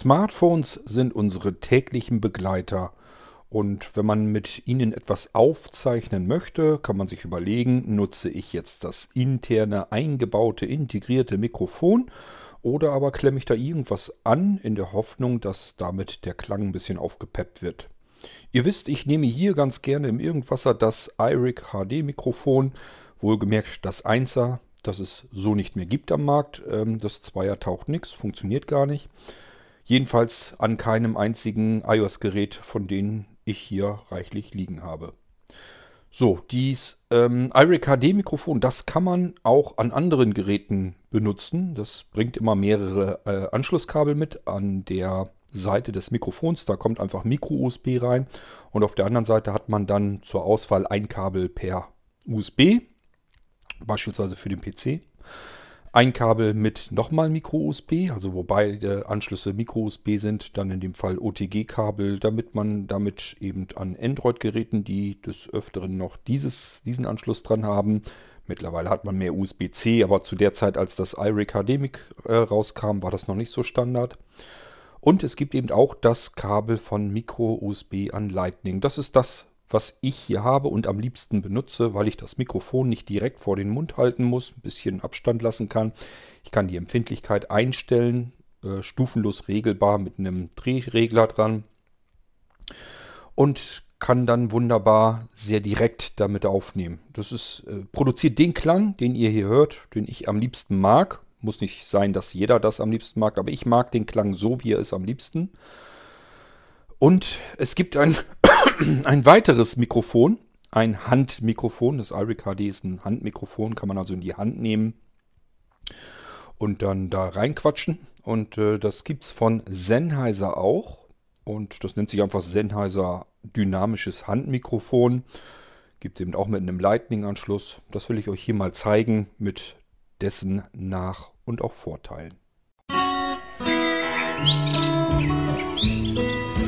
Smartphones sind unsere täglichen Begleiter und wenn man mit ihnen etwas aufzeichnen möchte, kann man sich überlegen, nutze ich jetzt das interne, eingebaute, integrierte Mikrofon oder aber klemme ich da irgendwas an in der Hoffnung, dass damit der Klang ein bisschen aufgepeppt wird. Ihr wisst, ich nehme hier ganz gerne im Irgendwasser das iRig HD Mikrofon, wohlgemerkt das 1er, das es so nicht mehr gibt am Markt. Ähm, das 2er taucht nichts, funktioniert gar nicht. Jedenfalls an keinem einzigen iOS-Gerät, von denen ich hier reichlich liegen habe. So, dieses ähm, iRig HD-Mikrofon, das kann man auch an anderen Geräten benutzen. Das bringt immer mehrere äh, Anschlusskabel mit an der Seite des Mikrofons. Da kommt einfach Micro-USB rein und auf der anderen Seite hat man dann zur Auswahl ein Kabel per USB, beispielsweise für den PC ein Kabel mit nochmal Micro-USB, also wo beide Anschlüsse Micro-USB sind, dann in dem Fall OTG-Kabel, damit man damit eben an Android-Geräten, die des Öfteren noch dieses, diesen Anschluss dran haben, mittlerweile hat man mehr USB-C, aber zu der Zeit, als das iRig HDMIC äh, rauskam, war das noch nicht so Standard. Und es gibt eben auch das Kabel von Micro-USB an Lightning. Das ist das, was ich hier habe und am liebsten benutze, weil ich das Mikrofon nicht direkt vor den Mund halten muss, ein bisschen Abstand lassen kann. Ich kann die Empfindlichkeit einstellen, äh, stufenlos regelbar mit einem Drehregler dran und kann dann wunderbar sehr direkt damit aufnehmen. Das ist, äh, produziert den Klang, den ihr hier hört, den ich am liebsten mag. Muss nicht sein, dass jeder das am liebsten mag, aber ich mag den Klang so, wie er ist am liebsten. Und es gibt ein, ein weiteres Mikrofon, ein Handmikrofon. Das iRig HD ist ein Handmikrofon, kann man also in die Hand nehmen und dann da reinquatschen. Und äh, das gibt es von Sennheiser auch. Und das nennt sich einfach Sennheiser dynamisches Handmikrofon. Gibt es eben auch mit einem Lightning-Anschluss. Das will ich euch hier mal zeigen mit dessen Nach- und auch Vorteilen. Musik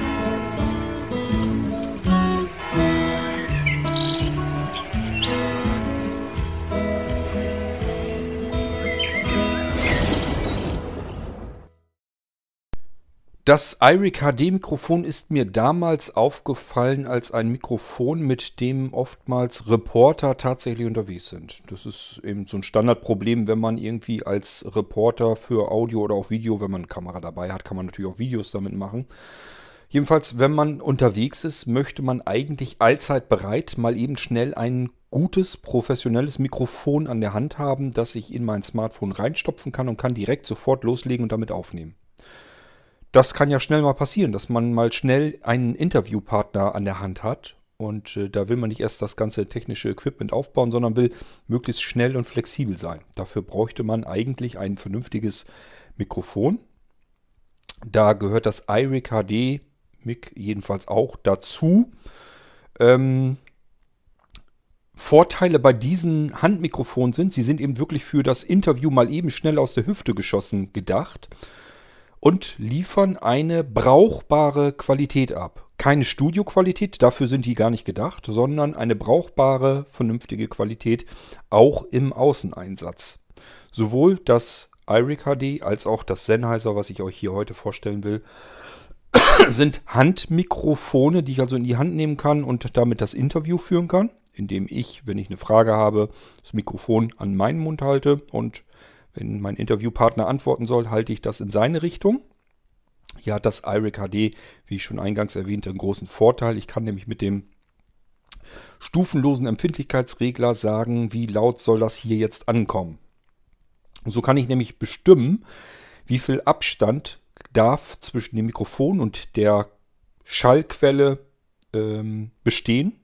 Das iRig HD Mikrofon ist mir damals aufgefallen als ein Mikrofon, mit dem oftmals Reporter tatsächlich unterwegs sind. Das ist eben so ein Standardproblem, wenn man irgendwie als Reporter für Audio oder auch Video, wenn man eine Kamera dabei hat, kann man natürlich auch Videos damit machen. Jedenfalls, wenn man unterwegs ist, möchte man eigentlich allzeit bereit mal eben schnell ein gutes, professionelles Mikrofon an der Hand haben, das ich in mein Smartphone reinstopfen kann und kann direkt sofort loslegen und damit aufnehmen das kann ja schnell mal passieren, dass man mal schnell einen Interviewpartner an der Hand hat. Und äh, da will man nicht erst das ganze technische Equipment aufbauen, sondern will möglichst schnell und flexibel sein. Dafür bräuchte man eigentlich ein vernünftiges Mikrofon. Da gehört das iRig HD Mic jedenfalls auch dazu. Ähm, Vorteile bei diesen Handmikrofonen sind, sie sind eben wirklich für das Interview mal eben schnell aus der Hüfte geschossen gedacht und liefern eine brauchbare Qualität ab. Keine Studioqualität, dafür sind die gar nicht gedacht, sondern eine brauchbare, vernünftige Qualität auch im Außeneinsatz. Sowohl das iRig HD als auch das Sennheiser, was ich euch hier heute vorstellen will, sind Handmikrofone, die ich also in die Hand nehmen kann und damit das Interview führen kann, indem ich, wenn ich eine Frage habe, das Mikrofon an meinen Mund halte und wenn mein Interviewpartner antworten soll, halte ich das in seine Richtung. Hier hat das iRig HD, wie ich schon eingangs erwähnte, einen großen Vorteil. Ich kann nämlich mit dem stufenlosen Empfindlichkeitsregler sagen, wie laut soll das hier jetzt ankommen. so kann ich nämlich bestimmen, wie viel Abstand darf zwischen dem Mikrofon und der Schallquelle ähm, bestehen.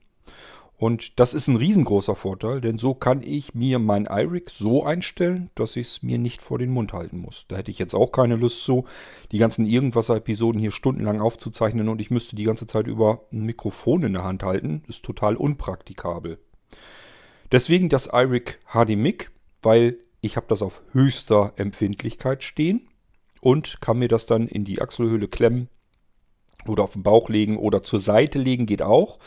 Und das ist ein riesengroßer Vorteil, denn so kann ich mir mein iRig so einstellen, dass ich es mir nicht vor den Mund halten muss. Da hätte ich jetzt auch keine Lust zu, die ganzen Irgendwasser-Episoden hier stundenlang aufzuzeichnen und ich müsste die ganze Zeit über ein Mikrofon in der Hand halten. Ist total unpraktikabel. Deswegen das iRig HD Mic, weil ich habe das auf höchster Empfindlichkeit stehen und kann mir das dann in die Achselhöhle klemmen oder auf den Bauch legen oder zur Seite legen, geht auch.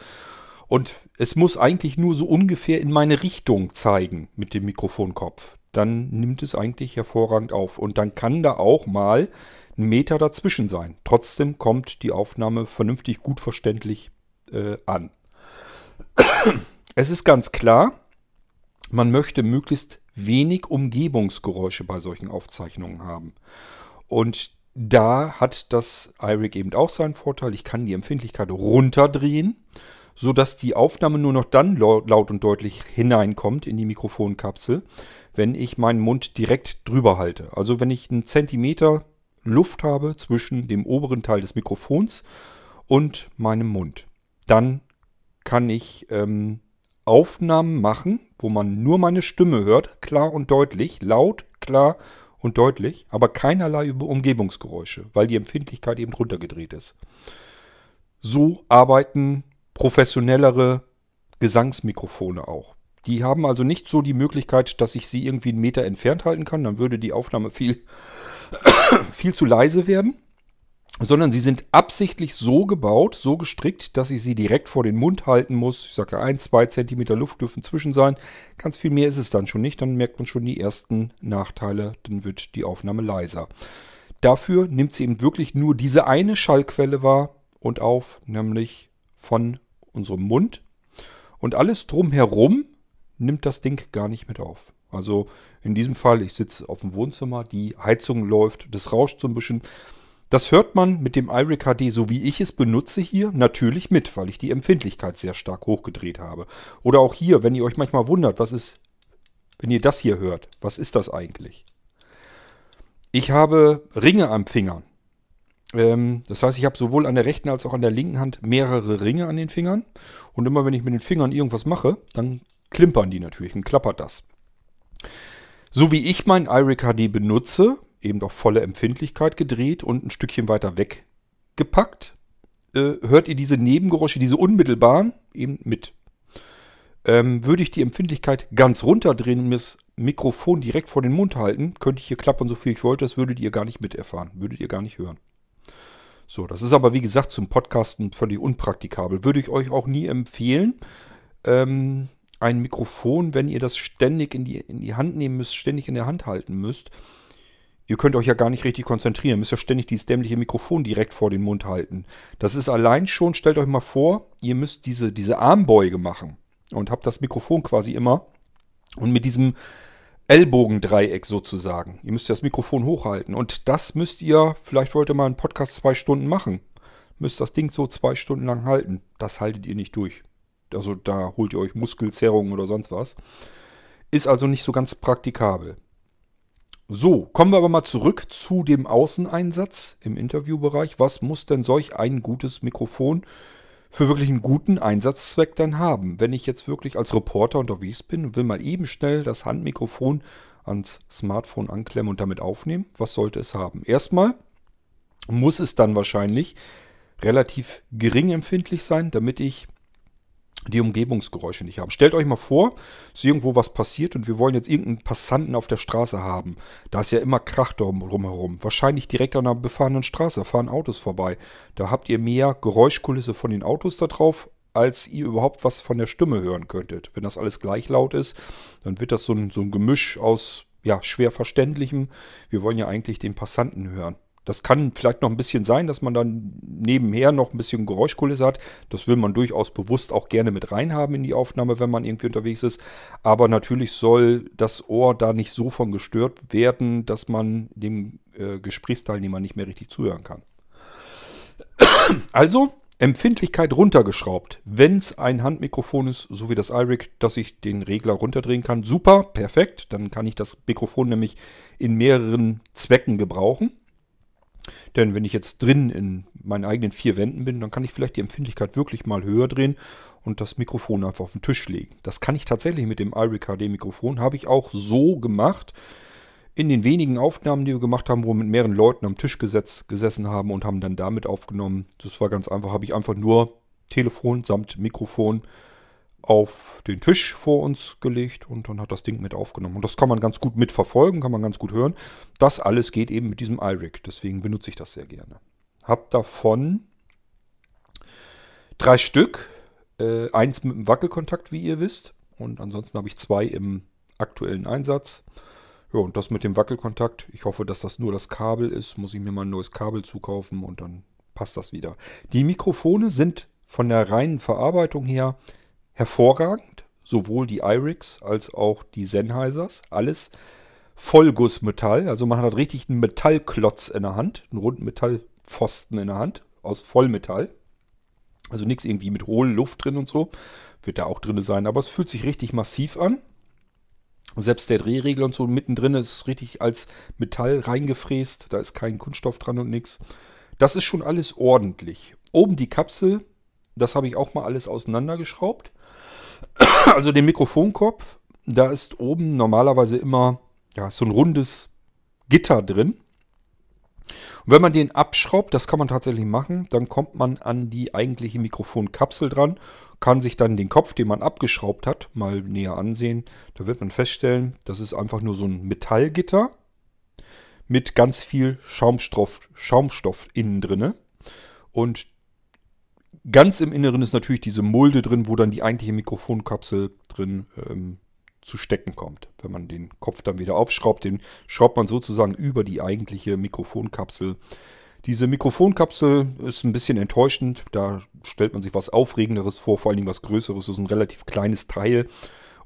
Und es muss eigentlich nur so ungefähr in meine Richtung zeigen mit dem Mikrofonkopf. Dann nimmt es eigentlich hervorragend auf. Und dann kann da auch mal ein Meter dazwischen sein. Trotzdem kommt die Aufnahme vernünftig gut verständlich äh, an. Es ist ganz klar, man möchte möglichst wenig Umgebungsgeräusche bei solchen Aufzeichnungen haben. Und da hat das iRig eben auch seinen Vorteil. Ich kann die Empfindlichkeit runterdrehen, sodass die Aufnahme nur noch dann laut und deutlich hineinkommt in die Mikrofonkapsel, wenn ich meinen Mund direkt drüber halte. Also wenn ich einen Zentimeter Luft habe zwischen dem oberen Teil des Mikrofons und meinem Mund. Dann kann ich ähm, Aufnahmen machen, wo man nur meine Stimme hört, klar und deutlich, laut, klar und deutlich, aber keinerlei Umgebungsgeräusche, weil die Empfindlichkeit eben runtergedreht ist. So arbeiten professionellere Gesangsmikrofone auch. Die haben also nicht so die Möglichkeit, dass ich sie irgendwie einen Meter entfernt halten kann, dann würde die Aufnahme viel, viel zu leise werden sondern sie sind absichtlich so gebaut, so gestrickt, dass ich sie direkt vor den Mund halten muss. Ich sage, ein, zwei Zentimeter Luft dürfen zwischen sein. Ganz viel mehr ist es dann schon nicht. Dann merkt man schon die ersten Nachteile. Dann wird die Aufnahme leiser. Dafür nimmt sie eben wirklich nur diese eine Schallquelle wahr und auf, nämlich von unserem Mund. Und alles drumherum nimmt das Ding gar nicht mit auf. Also in diesem Fall, ich sitze auf dem Wohnzimmer, die Heizung läuft, das rauscht so ein bisschen. Das hört man mit dem iRig HD, so wie ich es benutze hier, natürlich mit, weil ich die Empfindlichkeit sehr stark hochgedreht habe. Oder auch hier, wenn ihr euch manchmal wundert, was ist, wenn ihr das hier hört, was ist das eigentlich? Ich habe Ringe am Finger. Ähm, das heißt, ich habe sowohl an der rechten als auch an der linken Hand mehrere Ringe an den Fingern. Und immer wenn ich mit den Fingern irgendwas mache, dann klimpern die natürlich und klappert das. So wie ich mein iRig HD benutze, eben auf volle Empfindlichkeit gedreht und ein Stückchen weiter weggepackt, äh, hört ihr diese Nebengeräusche, diese unmittelbaren, eben mit. Ähm, würde ich die Empfindlichkeit ganz runterdrehen und mir das Mikrofon direkt vor den Mund halten, könnte ich hier klappern, so viel ich wollte, das würdet ihr gar nicht miterfahren, würdet ihr gar nicht hören. So, das ist aber wie gesagt zum Podcasten völlig unpraktikabel. Würde ich euch auch nie empfehlen. Ähm, ein Mikrofon, wenn ihr das ständig in die, in die Hand nehmen müsst, ständig in der Hand halten müsst, Ihr könnt euch ja gar nicht richtig konzentrieren. Ihr müsst ja ständig dieses dämliche Mikrofon direkt vor den Mund halten. Das ist allein schon, stellt euch mal vor, ihr müsst diese, diese Armbeuge machen und habt das Mikrofon quasi immer und mit diesem Ellbogendreieck sozusagen. Ihr müsst das Mikrofon hochhalten und das müsst ihr, vielleicht wollt ihr mal einen Podcast zwei Stunden machen, müsst das Ding so zwei Stunden lang halten. Das haltet ihr nicht durch. Also da holt ihr euch Muskelzerrungen oder sonst was. Ist also nicht so ganz praktikabel. So, kommen wir aber mal zurück zu dem Außeneinsatz im Interviewbereich. Was muss denn solch ein gutes Mikrofon für wirklich einen guten Einsatzzweck dann haben? Wenn ich jetzt wirklich als Reporter unterwegs bin und will mal eben schnell das Handmikrofon ans Smartphone anklemmen und damit aufnehmen, was sollte es haben? Erstmal muss es dann wahrscheinlich relativ gering empfindlich sein, damit ich die Umgebungsgeräusche nicht haben. Stellt euch mal vor, ist irgendwo was passiert und wir wollen jetzt irgendeinen Passanten auf der Straße haben. Da ist ja immer Krach drumherum. Wahrscheinlich direkt an einer befahrenen Straße fahren Autos vorbei. Da habt ihr mehr Geräuschkulisse von den Autos da drauf, als ihr überhaupt was von der Stimme hören könntet. Wenn das alles gleich laut ist, dann wird das so ein, so ein Gemisch aus ja, schwer verständlichem. Wir wollen ja eigentlich den Passanten hören. Das kann vielleicht noch ein bisschen sein, dass man dann nebenher noch ein bisschen Geräuschkulisse hat. Das will man durchaus bewusst auch gerne mit reinhaben in die Aufnahme, wenn man irgendwie unterwegs ist. Aber natürlich soll das Ohr da nicht so von gestört werden, dass man dem äh, Gesprächsteilnehmer nicht mehr richtig zuhören kann. Also Empfindlichkeit runtergeschraubt. Wenn es ein Handmikrofon ist, so wie das iRig, dass ich den Regler runterdrehen kann, super, perfekt. Dann kann ich das Mikrofon nämlich in mehreren Zwecken gebrauchen. Denn wenn ich jetzt drin in meinen eigenen vier Wänden bin, dann kann ich vielleicht die Empfindlichkeit wirklich mal höher drehen und das Mikrofon einfach auf den Tisch legen. Das kann ich tatsächlich mit dem iRig HD Mikrofon. Habe ich auch so gemacht. In den wenigen Aufnahmen, die wir gemacht haben, wo wir mit mehreren Leuten am Tisch gesetzt, gesessen haben und haben dann damit aufgenommen. Das war ganz einfach. Habe ich einfach nur Telefon samt Mikrofon auf den Tisch vor uns gelegt und dann hat das Ding mit aufgenommen. Und das kann man ganz gut mitverfolgen, kann man ganz gut hören. Das alles geht eben mit diesem iRig, deswegen benutze ich das sehr gerne. Hab davon drei Stück, äh, eins mit dem Wackelkontakt, wie ihr wisst, und ansonsten habe ich zwei im aktuellen Einsatz. Ja, und das mit dem Wackelkontakt. Ich hoffe, dass das nur das Kabel ist. Muss ich mir mal ein neues Kabel zukaufen und dann passt das wieder. Die Mikrofone sind von der reinen Verarbeitung her hervorragend. Sowohl die IRIX als auch die Sennheisers. Alles Vollgussmetall. Also man hat richtig einen Metallklotz in der Hand. Einen runden Metallpfosten in der Hand. Aus Vollmetall. Also nichts irgendwie mit Hohlluft drin und so. Wird da auch drin sein. Aber es fühlt sich richtig massiv an. Selbst der Drehregler und so mittendrin ist richtig als Metall reingefräst. Da ist kein Kunststoff dran und nichts. Das ist schon alles ordentlich. Oben die Kapsel, das habe ich auch mal alles auseinandergeschraubt. Also den Mikrofonkopf, da ist oben normalerweise immer ja, so ein rundes Gitter drin. Und wenn man den abschraubt, das kann man tatsächlich machen, dann kommt man an die eigentliche Mikrofonkapsel dran, kann sich dann den Kopf, den man abgeschraubt hat, mal näher ansehen. Da wird man feststellen, das ist einfach nur so ein Metallgitter mit ganz viel Schaumstoff, Schaumstoff innen drinne. Und ganz im Inneren ist natürlich diese Mulde drin, wo dann die eigentliche Mikrofonkapsel drin ähm, zu stecken kommt. Wenn man den Kopf dann wieder aufschraubt, den schraubt man sozusagen über die eigentliche Mikrofonkapsel. Diese Mikrofonkapsel ist ein bisschen enttäuschend. Da stellt man sich was Aufregenderes vor, vor allen Dingen was Größeres. Das ist ein relativ kleines Teil.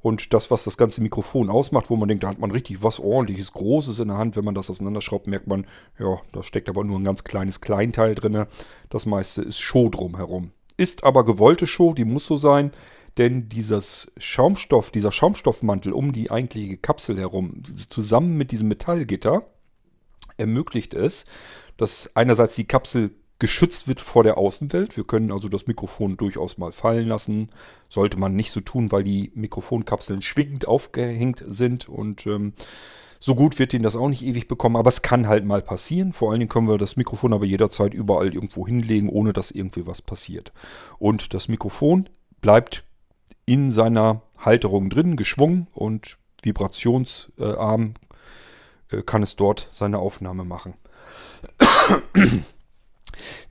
Und das, was das ganze Mikrofon ausmacht, wo man denkt, da hat man richtig was ordentliches, Großes in der Hand. Wenn man das auseinanderschraubt, merkt man, ja, da steckt aber nur ein ganz kleines Kleinteil drin. Das meiste ist Show drumherum. Ist aber gewollte Show, die muss so sein. Denn dieses Schaumstoff, dieser Schaumstoffmantel um die eigentliche Kapsel herum, zusammen mit diesem Metallgitter, ermöglicht es, dass einerseits die Kapsel geschützt wird vor der Außenwelt. Wir können also das Mikrofon durchaus mal fallen lassen. Sollte man nicht so tun, weil die Mikrofonkapseln schwingend aufgehängt sind und ähm, so gut wird Ihnen das auch nicht ewig bekommen, aber es kann halt mal passieren. Vor allen Dingen können wir das Mikrofon aber jederzeit überall irgendwo hinlegen, ohne dass irgendwie was passiert. Und das Mikrofon bleibt in seiner Halterung drin, geschwungen und vibrationsarm äh, kann es dort seine Aufnahme machen.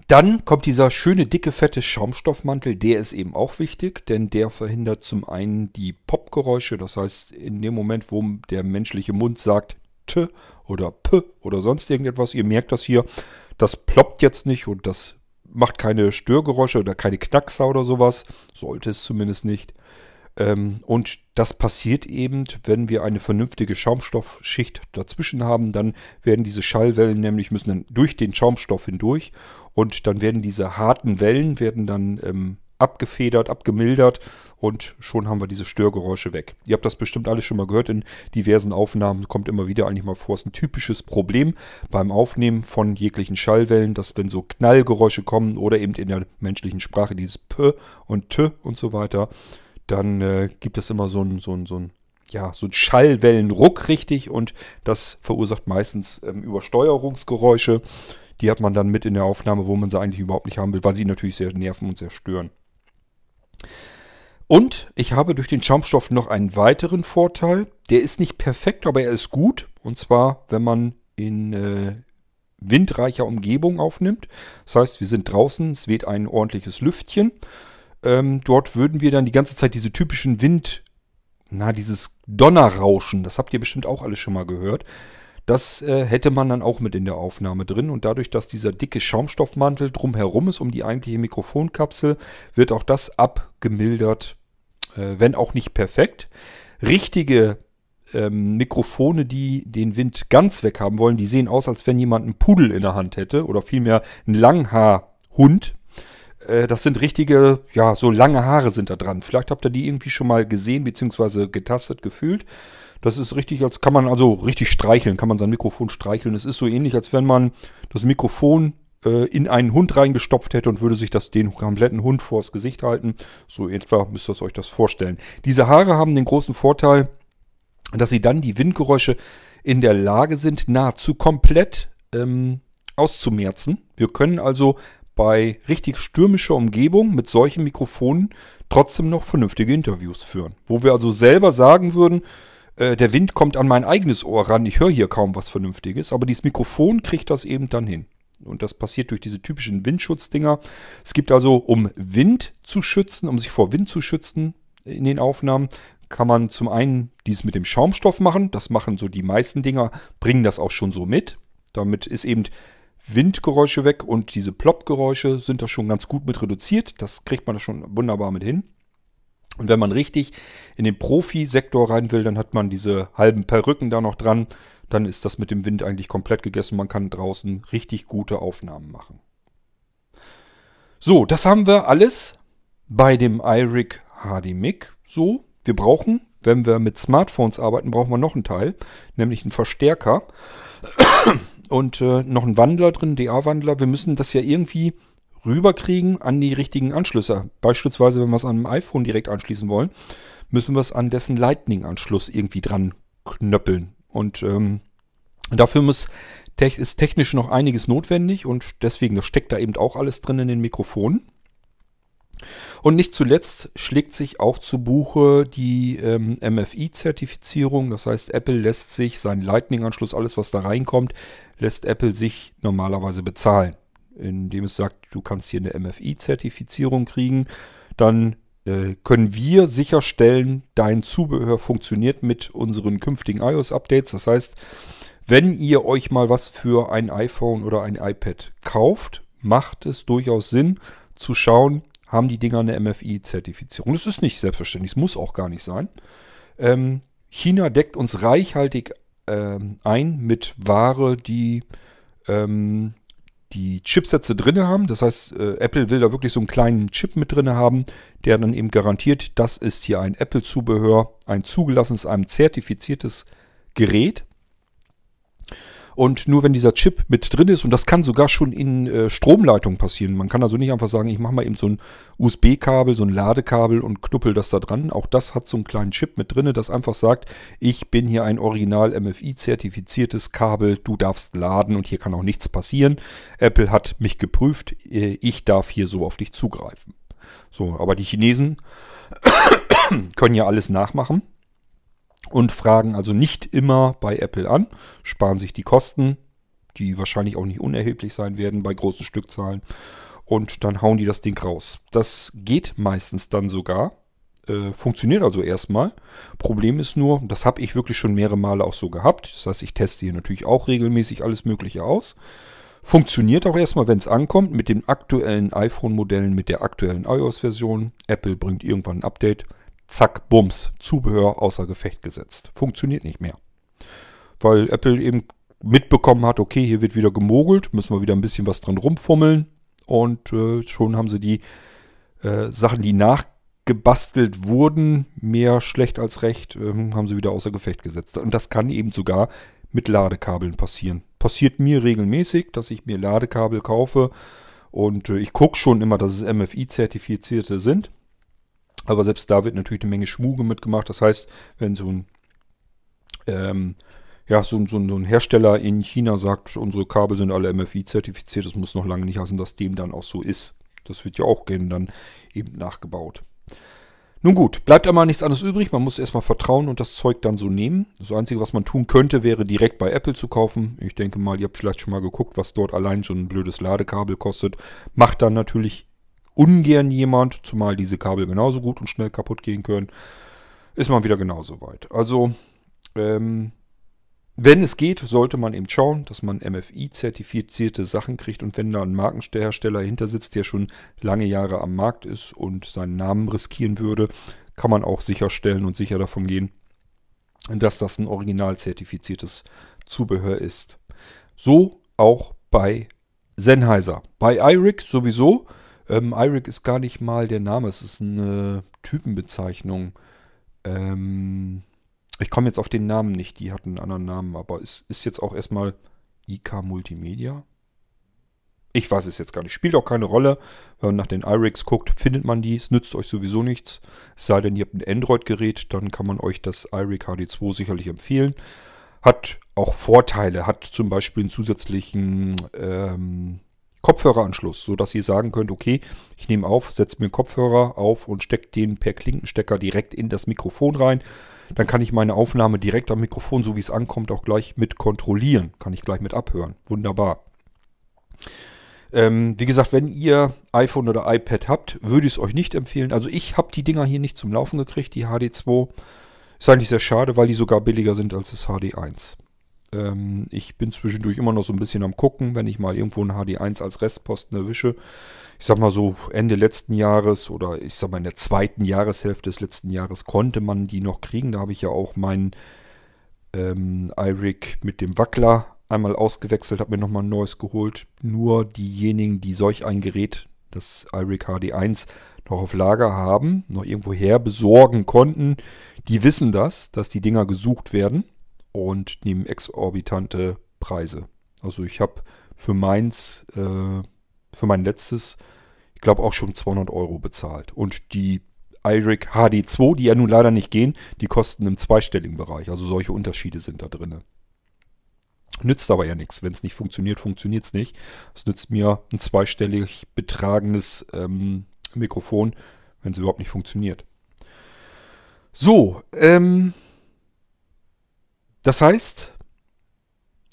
Dann kommt dieser schöne, dicke, fette Schaumstoffmantel. Der ist eben auch wichtig, denn der verhindert zum einen die Popgeräusche. Das heißt, in dem Moment, wo der menschliche Mund sagt T oder P oder sonst irgendetwas, ihr merkt das hier, das ploppt jetzt nicht und das macht keine Störgeräusche oder keine Knackser oder sowas. Sollte es zumindest nicht. Ähm, und das passiert eben, wenn wir eine vernünftige Schaumstoffschicht dazwischen haben, dann werden diese Schallwellen nämlich müssen dann durch den Schaumstoff hindurch und dann werden diese harten Wellen werden dann ähm, abgefedert, abgemildert und schon haben wir diese Störgeräusche weg. Ihr habt das bestimmt alles schon mal gehört in diversen Aufnahmen, kommt immer wieder eigentlich mal vor. Es ist ein typisches Problem beim Aufnehmen von jeglichen Schallwellen, dass wenn so Knallgeräusche kommen oder eben in der menschlichen Sprache dieses P und T und so weiter, dann äh, gibt es immer so ein, so ein, so ein, ja, so ein Schallwellenruck richtig und das verursacht meistens ähm, Übersteuerungsgeräusche. Die hat man dann mit in der Aufnahme, wo man sie eigentlich überhaupt nicht haben will, weil sie natürlich sehr nerven und sehr stören. Und ich habe durch den Schaumstoff noch einen weiteren Vorteil. Der ist nicht perfekt, aber er ist gut. Und zwar, wenn man in äh, windreicher Umgebung aufnimmt. Das heißt, wir sind draußen, es weht ein ordentliches Lüftchen. Ähm, dort würden wir dann die ganze Zeit diese typischen Wind, na, dieses Donnerrauschen, das habt ihr bestimmt auch alles schon mal gehört. Das äh, hätte man dann auch mit in der Aufnahme drin. Und dadurch, dass dieser dicke Schaumstoffmantel drumherum ist um die eigentliche Mikrofonkapsel, wird auch das abgemildert, äh, wenn auch nicht perfekt. Richtige ähm, Mikrofone, die den Wind ganz weg haben wollen, die sehen aus, als wenn jemand einen Pudel in der Hand hätte oder vielmehr einen Langhaarhund. Äh, das sind richtige, ja, so lange Haare sind da dran. Vielleicht habt ihr die irgendwie schon mal gesehen, beziehungsweise getastet, gefühlt. Das ist richtig, als kann man also richtig streicheln, kann man sein Mikrofon streicheln. Es ist so ähnlich, als wenn man das Mikrofon äh, in einen Hund reingestopft hätte und würde sich das den kompletten Hund vors Gesicht halten. So etwa müsst ihr euch das vorstellen. Diese Haare haben den großen Vorteil, dass sie dann die Windgeräusche in der Lage sind, nahezu komplett ähm, auszumerzen. Wir können also bei richtig stürmischer Umgebung mit solchen Mikrofonen trotzdem noch vernünftige Interviews führen. Wo wir also selber sagen würden, äh, der Wind kommt an mein eigenes Ohr ran, ich höre hier kaum was Vernünftiges, aber dieses Mikrofon kriegt das eben dann hin. Und das passiert durch diese typischen Windschutzdinger. Es gibt also, um Wind zu schützen, um sich vor Wind zu schützen in den Aufnahmen, kann man zum einen dies mit dem Schaumstoff machen. Das machen so die meisten Dinger, bringen das auch schon so mit. Damit ist eben Windgeräusche weg und diese Plop-Geräusche sind da schon ganz gut mit reduziert. Das kriegt man da schon wunderbar mit hin. Und wenn man richtig in den Profi-Sektor rein will, dann hat man diese halben Perücken da noch dran. Dann ist das mit dem Wind eigentlich komplett gegessen. Man kann draußen richtig gute Aufnahmen machen. So, das haben wir alles bei dem iRig HD Mic so. Wir brauchen, wenn wir mit Smartphones arbeiten, brauchen wir noch einen Teil, nämlich einen Verstärker und äh, noch einen Wandler drin, DA-Wandler. Wir müssen das ja irgendwie rüberkriegen an die richtigen Anschlüsse. Beispielsweise, wenn wir es an einem iPhone direkt anschließen wollen, müssen wir es an dessen Lightning-Anschluss irgendwie dran knöppeln. Und ähm, dafür muss, ist technisch noch einiges notwendig und deswegen, das steckt da eben auch alles drin in den Mikrofonen. Und nicht zuletzt schlägt sich auch zu Buche die ähm, MFI-Zertifizierung. Das heißt, Apple lässt sich seinen Lightning-Anschluss, alles was da reinkommt, lässt Apple sich normalerweise bezahlen. Indem es sagt, du kannst hier eine MFI-Zertifizierung kriegen. Dann äh, können wir sicherstellen, dein Zubehör funktioniert mit unseren künftigen iOS-Updates. Das heißt, wenn ihr euch mal was für ein iPhone oder ein iPad kauft, macht es durchaus Sinn zu schauen, haben die Dinger eine MFI-Zertifizierung. Das ist nicht selbstverständlich, es muss auch gar nicht sein. Ähm, China deckt uns reichhaltig ähm, ein mit Ware, die ähm, die Chipsätze drin haben. Das heißt, äh, Apple will da wirklich so einen kleinen Chip mit drin haben, der dann eben garantiert, das ist hier ein Apple-Zubehör, ein zugelassenes, ein zertifiziertes Gerät. Und nur wenn dieser Chip mit drin ist, und das kann sogar schon in äh, Stromleitungen passieren. Man kann also nicht einfach sagen, ich mache mal eben so ein USB-Kabel, so ein Ladekabel und knuppel das da dran. Auch das hat so einen kleinen Chip mit drin, das einfach sagt, ich bin hier ein original MFI-zertifiziertes Kabel, du darfst laden und hier kann auch nichts passieren. Apple hat mich geprüft, äh, ich darf hier so auf dich zugreifen. So, aber die Chinesen können ja alles nachmachen und fragen also nicht immer bei Apple an, sparen sich die Kosten, die wahrscheinlich auch nicht unerheblich sein werden bei großen Stückzahlen und dann hauen die das Ding raus. Das geht meistens dann sogar. Äh, funktioniert also erstmal. Problem ist nur, das habe ich wirklich schon mehrere Male auch so gehabt. Das heißt, ich teste hier natürlich auch regelmäßig alles Mögliche aus. Funktioniert auch erstmal, wenn es ankommt, mit den aktuellen iPhone-Modellen, mit der aktuellen iOS-Version. Apple bringt irgendwann ein Update zack, bums, Zubehör außer Gefecht gesetzt. Funktioniert nicht mehr. Weil Apple eben mitbekommen hat, okay, hier wird wieder gemogelt, müssen wir wieder ein bisschen was dran rumfummeln. Und äh, schon haben sie die äh, Sachen, die nachgebastelt wurden, mehr schlecht als recht, äh, haben sie wieder außer Gefecht gesetzt. Und das kann eben sogar mit Ladekabeln passieren. Passiert mir regelmäßig, dass ich mir Ladekabel kaufe und äh, ich gucke schon immer, dass es MFI-zertifizierte sind. Aber selbst da wird natürlich eine Menge Schmuge mitgemacht. Das heißt, wenn so ein, ähm, ja, so, so, so, ein Hersteller in China sagt, unsere Kabel sind alle MFI-zertifiziert, das muss noch lange nicht heißen, dass dem dann auch so ist. Das wird ja auch gerne dann eben nachgebaut. Nun gut, bleibt einmal nichts anderes übrig. Man muss erstmal vertrauen und das Zeug dann so nehmen. Das Einzige, was man tun könnte, wäre direkt bei Apple zu kaufen. Ich denke mal, ihr habt vielleicht schon mal geguckt, was dort allein so ein blödes Ladekabel kostet. Macht dann natürlich ungern jemand, zumal diese Kabel genauso gut und schnell kaputt gehen können, ist man wieder genauso weit. Also, ähm, wenn es geht, sollte man eben schauen, dass man MFI-zertifizierte Sachen kriegt und wenn da ein Markenhersteller hinter sitzt, der schon lange Jahre am Markt ist und seinen Namen riskieren würde, kann man auch sicherstellen und sicher davon gehen, dass das ein original zertifiziertes Zubehör ist. So auch bei Sennheiser. Bei iRig sowieso. Ähm, IRIC ist gar nicht mal der Name, es ist eine Typenbezeichnung. Ähm, ich komme jetzt auf den Namen nicht, die hat einen anderen Namen, aber es ist jetzt auch erstmal IK Multimedia. Ich weiß es jetzt gar nicht. Spielt auch keine Rolle. Wenn man nach den iRigs guckt, findet man die. Es nützt euch sowieso nichts. Es sei denn, ihr habt ein Android-Gerät, dann kann man euch das iRig HD2 sicherlich empfehlen. Hat auch Vorteile. Hat zum Beispiel einen zusätzlichen ähm, Kopfhöreranschluss, sodass ihr sagen könnt, okay, ich nehme auf, setze mir einen Kopfhörer auf und stecke den per Klinkenstecker direkt in das Mikrofon rein. Dann kann ich meine Aufnahme direkt am Mikrofon, so wie es ankommt, auch gleich mit kontrollieren. Kann ich gleich mit abhören. Wunderbar. Ähm, wie gesagt, wenn ihr iPhone oder iPad habt, würde ich es euch nicht empfehlen. Also ich habe die Dinger hier nicht zum Laufen gekriegt, die HD2. Ist eigentlich sehr schade, weil die sogar billiger sind als das HD1. Ähm, ich bin zwischendurch immer noch so ein bisschen am gucken, wenn ich mal irgendwo ein HD1 als Restposten erwische. Ich sag mal so Ende letzten Jahres oder ich sag mal in der zweiten Jahreshälfte des letzten Jahres konnte man die noch kriegen. Da habe ich ja auch meinen ähm, iRig mit dem Wackler einmal ausgewechselt, habe mir nochmal ein neues geholt. Nur diejenigen, die solch ein Gerät, das iRig HD1, noch auf Lager haben, noch irgendwo her besorgen konnten, die wissen das, dass die Dinger gesucht werden und nehmen exorbitante Preise. Also ich habe für meins, äh, für mein letztes, ich glaube auch schon 200 Euro bezahlt. Und die iRig HD2, die ja nun leider nicht gehen, die kosten im zweistelligen Bereich. Also solche Unterschiede sind da drin. Nützt aber ja nichts. Wenn es nicht funktioniert, funktioniert es nicht. Es nützt mir ein zweistellig betragenes ähm, Mikrofon, wenn es überhaupt nicht funktioniert. So, ähm, das heißt,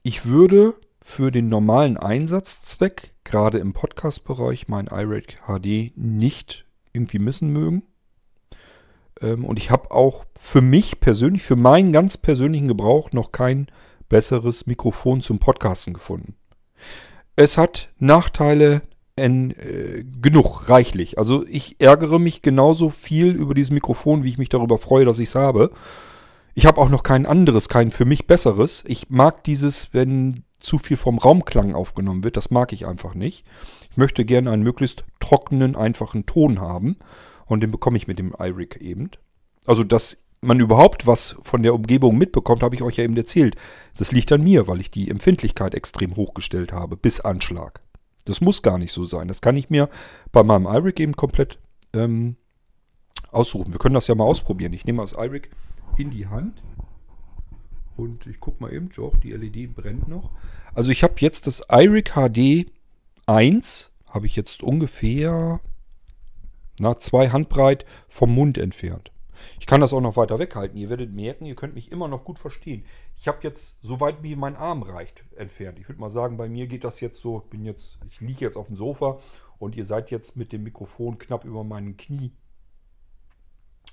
ich würde für den normalen Einsatzzweck, gerade im Podcast-Bereich, mein iRaid HD nicht irgendwie missen mögen. Ähm, und ich habe auch für mich persönlich, für meinen ganz persönlichen Gebrauch noch kein besseres Mikrofon zum Podcasten gefunden. Es hat Nachteile in, äh, genug, reichlich. Also ich ärgere mich genauso viel über dieses Mikrofon, wie ich mich darüber freue, dass ich es habe. Ich habe auch noch kein anderes, kein für mich besseres. Ich mag dieses, wenn zu viel vom Raumklang aufgenommen wird. Das mag ich einfach nicht. Ich möchte gerne einen möglichst trockenen, einfachen Ton haben. Und den bekomme ich mit dem iRig eben. Also das man überhaupt was von der Umgebung mitbekommt, habe ich euch ja eben erzählt. Das liegt an mir, weil ich die Empfindlichkeit extrem hochgestellt habe, bis Anschlag. Das muss gar nicht so sein. Das kann ich mir bei meinem iRig eben komplett ähm, aussuchen. Wir können das ja mal ausprobieren. Ich nehme das iRig in die Hand und ich gucke mal eben, doch, die LED brennt noch. Also ich habe jetzt das iRig HD 1, habe ich jetzt ungefähr na, zwei Handbreit vom Mund entfernt. Ich kann das auch noch weiter weghalten. Ihr werdet merken, ihr könnt mich immer noch gut verstehen. Ich habe jetzt, so weit wie mein Arm reicht, entfernt. Ich würde mal sagen, bei mir geht das jetzt so, bin jetzt, ich liege jetzt auf dem Sofa und ihr seid jetzt mit dem Mikrofon knapp über meinen Knie.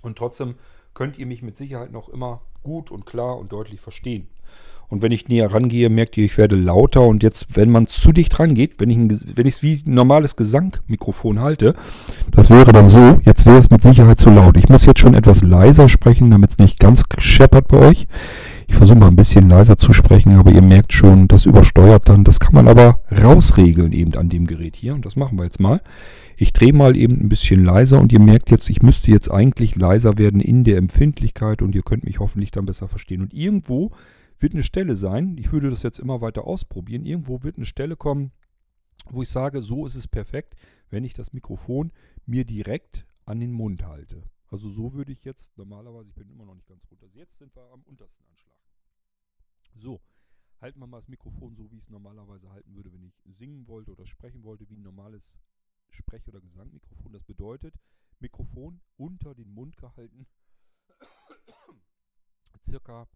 Und trotzdem könnt ihr mich mit Sicherheit noch immer gut und klar und deutlich verstehen. Und wenn ich näher rangehe, merkt ihr, ich werde lauter. Und jetzt, wenn man zu dicht rangeht, wenn ich es wie ein normales Gesangmikrofon halte, das wäre dann so, jetzt wäre es mit Sicherheit zu laut. Ich muss jetzt schon etwas leiser sprechen, damit es nicht ganz scheppert bei euch. Ich versuche mal ein bisschen leiser zu sprechen, aber ihr merkt schon, das übersteuert dann. Das kann man aber rausregeln eben an dem Gerät hier. Und das machen wir jetzt mal. Ich drehe mal eben ein bisschen leiser und ihr merkt jetzt, ich müsste jetzt eigentlich leiser werden in der Empfindlichkeit und ihr könnt mich hoffentlich dann besser verstehen. Und irgendwo wird eine Stelle sein, ich würde das jetzt immer weiter ausprobieren, irgendwo wird eine Stelle kommen, wo ich sage, so ist es perfekt, wenn ich das Mikrofon mir direkt an den Mund halte. Also so würde ich jetzt normalerweise, ich bin immer noch nicht ganz runter, jetzt sind wir am untersten. So, halten wir mal das Mikrofon so, wie ich es normalerweise halten würde, wenn ich singen wollte oder sprechen wollte, wie ein normales Sprech- oder Gesangmikrofon. Das bedeutet, Mikrofon unter den Mund gehalten, circa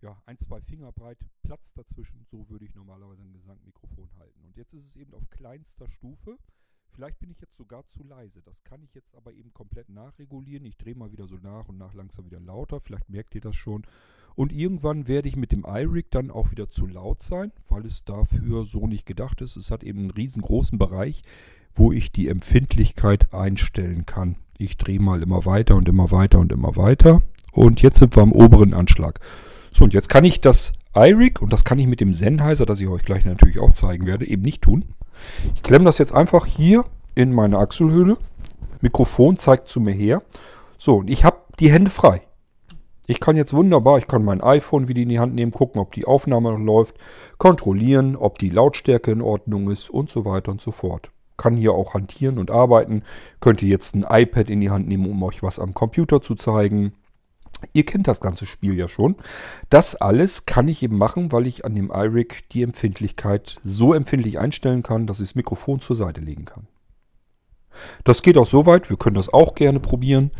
ja, ein, zwei Finger breit Platz dazwischen. So würde ich normalerweise ein Gesangmikrofon halten. Und jetzt ist es eben auf kleinster Stufe. Vielleicht bin ich jetzt sogar zu leise. Das kann ich jetzt aber eben komplett nachregulieren. Ich drehe mal wieder so nach und nach langsam wieder lauter. Vielleicht merkt ihr das schon. Und irgendwann werde ich mit dem iRig dann auch wieder zu laut sein, weil es dafür so nicht gedacht ist. Es hat eben einen riesengroßen Bereich, wo ich die Empfindlichkeit einstellen kann. Ich drehe mal immer weiter und immer weiter und immer weiter. Und jetzt sind wir am oberen Anschlag. So, und jetzt kann ich das iRig, und das kann ich mit dem Sennheiser, das ich euch gleich natürlich auch zeigen werde, eben nicht tun. Ich klemme das jetzt einfach hier in meine Achselhöhle. Mikrofon zeigt zu mir her. So, und ich habe die Hände frei. Ich kann jetzt wunderbar, ich kann mein iPhone wieder in die Hand nehmen, gucken, ob die Aufnahme noch läuft, kontrollieren, ob die Lautstärke in Ordnung ist und so weiter und so fort. Kann hier auch hantieren und arbeiten. Könnte jetzt ein iPad in die Hand nehmen, um euch was am Computer zu zeigen. Ihr kennt das ganze Spiel ja schon. Das alles kann ich eben machen, weil ich an dem iRig die Empfindlichkeit so empfindlich einstellen kann, dass ich das Mikrofon zur Seite legen kann. Das geht auch so weit, wir können das auch gerne probieren,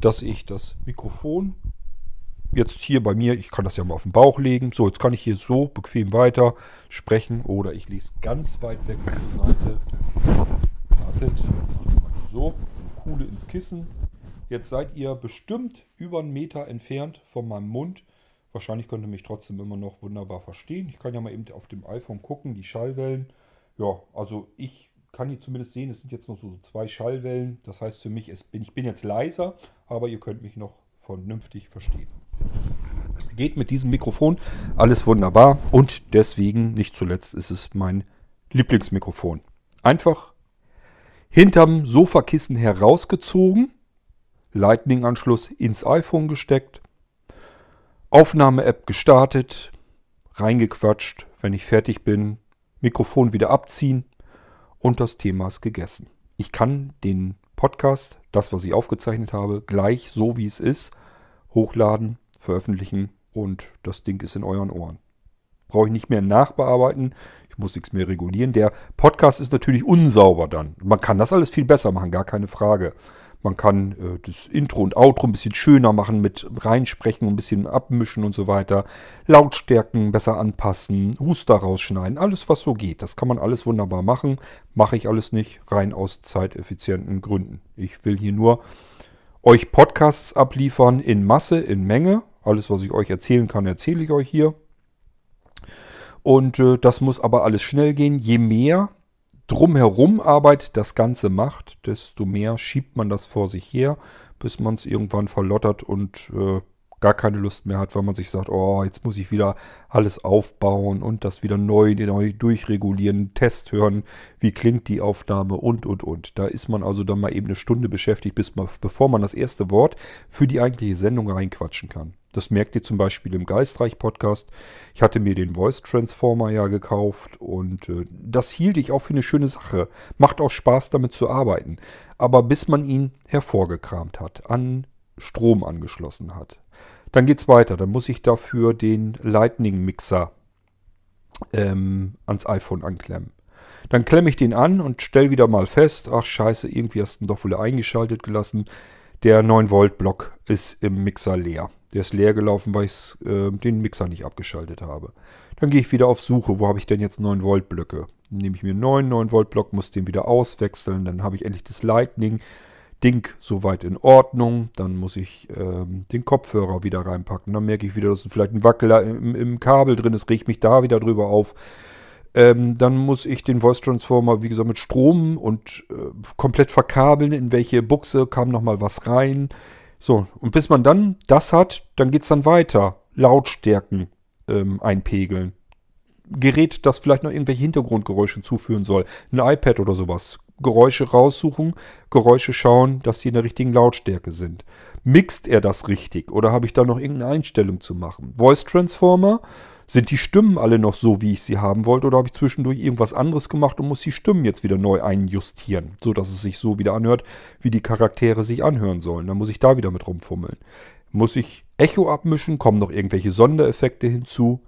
dass ich das Mikrofon jetzt hier bei mir, ich kann das ja mal auf den Bauch legen. So, jetzt kann ich hier so bequem weiter sprechen oder ich lese ganz weit weg der Seite. Wartet, so, Kuhle ins Kissen. Jetzt seid ihr bestimmt über einen Meter entfernt von meinem Mund. Wahrscheinlich könnt ihr mich trotzdem immer noch wunderbar verstehen. Ich kann ja mal eben auf dem iPhone gucken, die Schallwellen. Ja, also ich kann hier zumindest sehen, es sind jetzt noch so zwei Schallwellen. Das heißt für mich, bin, ich bin jetzt leiser, aber ihr könnt mich noch vernünftig verstehen. Geht mit diesem Mikrofon alles wunderbar und deswegen, nicht zuletzt, ist es mein Lieblingsmikrofon. Einfach hinterm Sofakissen herausgezogen, Lightning-Anschluss ins iPhone gesteckt, Aufnahme-App gestartet, reingequatscht, wenn ich fertig bin, Mikrofon wieder abziehen und das Thema ist gegessen. Ich kann den Podcast, das, was ich aufgezeichnet habe, gleich so wie es ist, hochladen, veröffentlichen und das Ding ist in euren Ohren. Brauche ich nicht mehr nachbearbeiten, ich muss nichts mehr regulieren. Der Podcast ist natürlich unsauber dann. Man kann das alles viel besser machen, gar keine Frage. Man kann äh, das Intro und Outro ein bisschen schöner machen, mit reinsprechen ein bisschen abmischen und so weiter. Lautstärken besser anpassen, Huster rausschneiden, alles was so geht. Das kann man alles wunderbar machen. Mache ich alles nicht, rein aus zeiteffizienten Gründen. Ich will hier nur euch Podcasts abliefern in Masse, in Menge. Alles, was ich euch erzählen kann, erzähle ich euch hier. Und äh, das muss aber alles schnell gehen. Je mehr drumherum Arbeit das Ganze macht, desto mehr schiebt man das vor sich her, bis man es irgendwann verlottert und äh, gar keine Lust mehr hat, weil man sich sagt, oh, jetzt muss ich wieder alles aufbauen und das wieder neu, neu durchregulieren, Test hören, wie klingt die Aufnahme und, und, und. Da ist man also dann mal eben eine Stunde beschäftigt, bis man, bevor man das erste Wort für die eigentliche Sendung reinquatschen kann. Das merkt ihr zum Beispiel im Geistreich-Podcast. Ich hatte mir den Voice Transformer ja gekauft und äh, das hielt ich auch für eine schöne Sache. Macht auch Spaß damit zu arbeiten. Aber bis man ihn hervorgekramt hat, an Strom angeschlossen hat, dann geht es weiter. Dann muss ich dafür den Lightning-Mixer ähm, ans iPhone anklemmen. Dann klemme ich den an und stelle wieder mal fest, ach scheiße, irgendwie hast du ihn doch wohl eingeschaltet gelassen. Der 9-Volt-Block ist im Mixer leer. Der ist leer gelaufen, weil ich äh, den Mixer nicht abgeschaltet habe. Dann gehe ich wieder auf Suche. Wo habe ich denn jetzt 9 Volt Blöcke? Dann nehme ich mir einen neuen 9 Volt Block, muss den wieder auswechseln. Dann habe ich endlich das Lightning Ding soweit in Ordnung. Dann muss ich ähm, den Kopfhörer wieder reinpacken. Dann merke ich wieder, dass vielleicht ein Wackler im, im Kabel drin ist. Rieche mich da wieder drüber auf. Ähm, dann muss ich den Voice Transformer, wie gesagt, mit Strom und äh, komplett verkabeln. In welche Buchse kam nochmal was rein. So, und bis man dann das hat, dann geht es dann weiter. Lautstärken ähm, einpegeln. Gerät, das vielleicht noch irgendwelche Hintergrundgeräusche zuführen soll. Ein iPad oder sowas. Geräusche raussuchen, Geräusche schauen, dass die in der richtigen Lautstärke sind. Mixt er das richtig oder habe ich da noch irgendeine Einstellung zu machen? Voice Transformer, sind die Stimmen alle noch so, wie ich sie haben wollte, oder habe ich zwischendurch irgendwas anderes gemacht und muss die Stimmen jetzt wieder neu einjustieren, sodass es sich so wieder anhört, wie die Charaktere sich anhören sollen? Dann muss ich da wieder mit rumfummeln. Muss ich Echo abmischen, kommen noch irgendwelche Sondereffekte hinzu.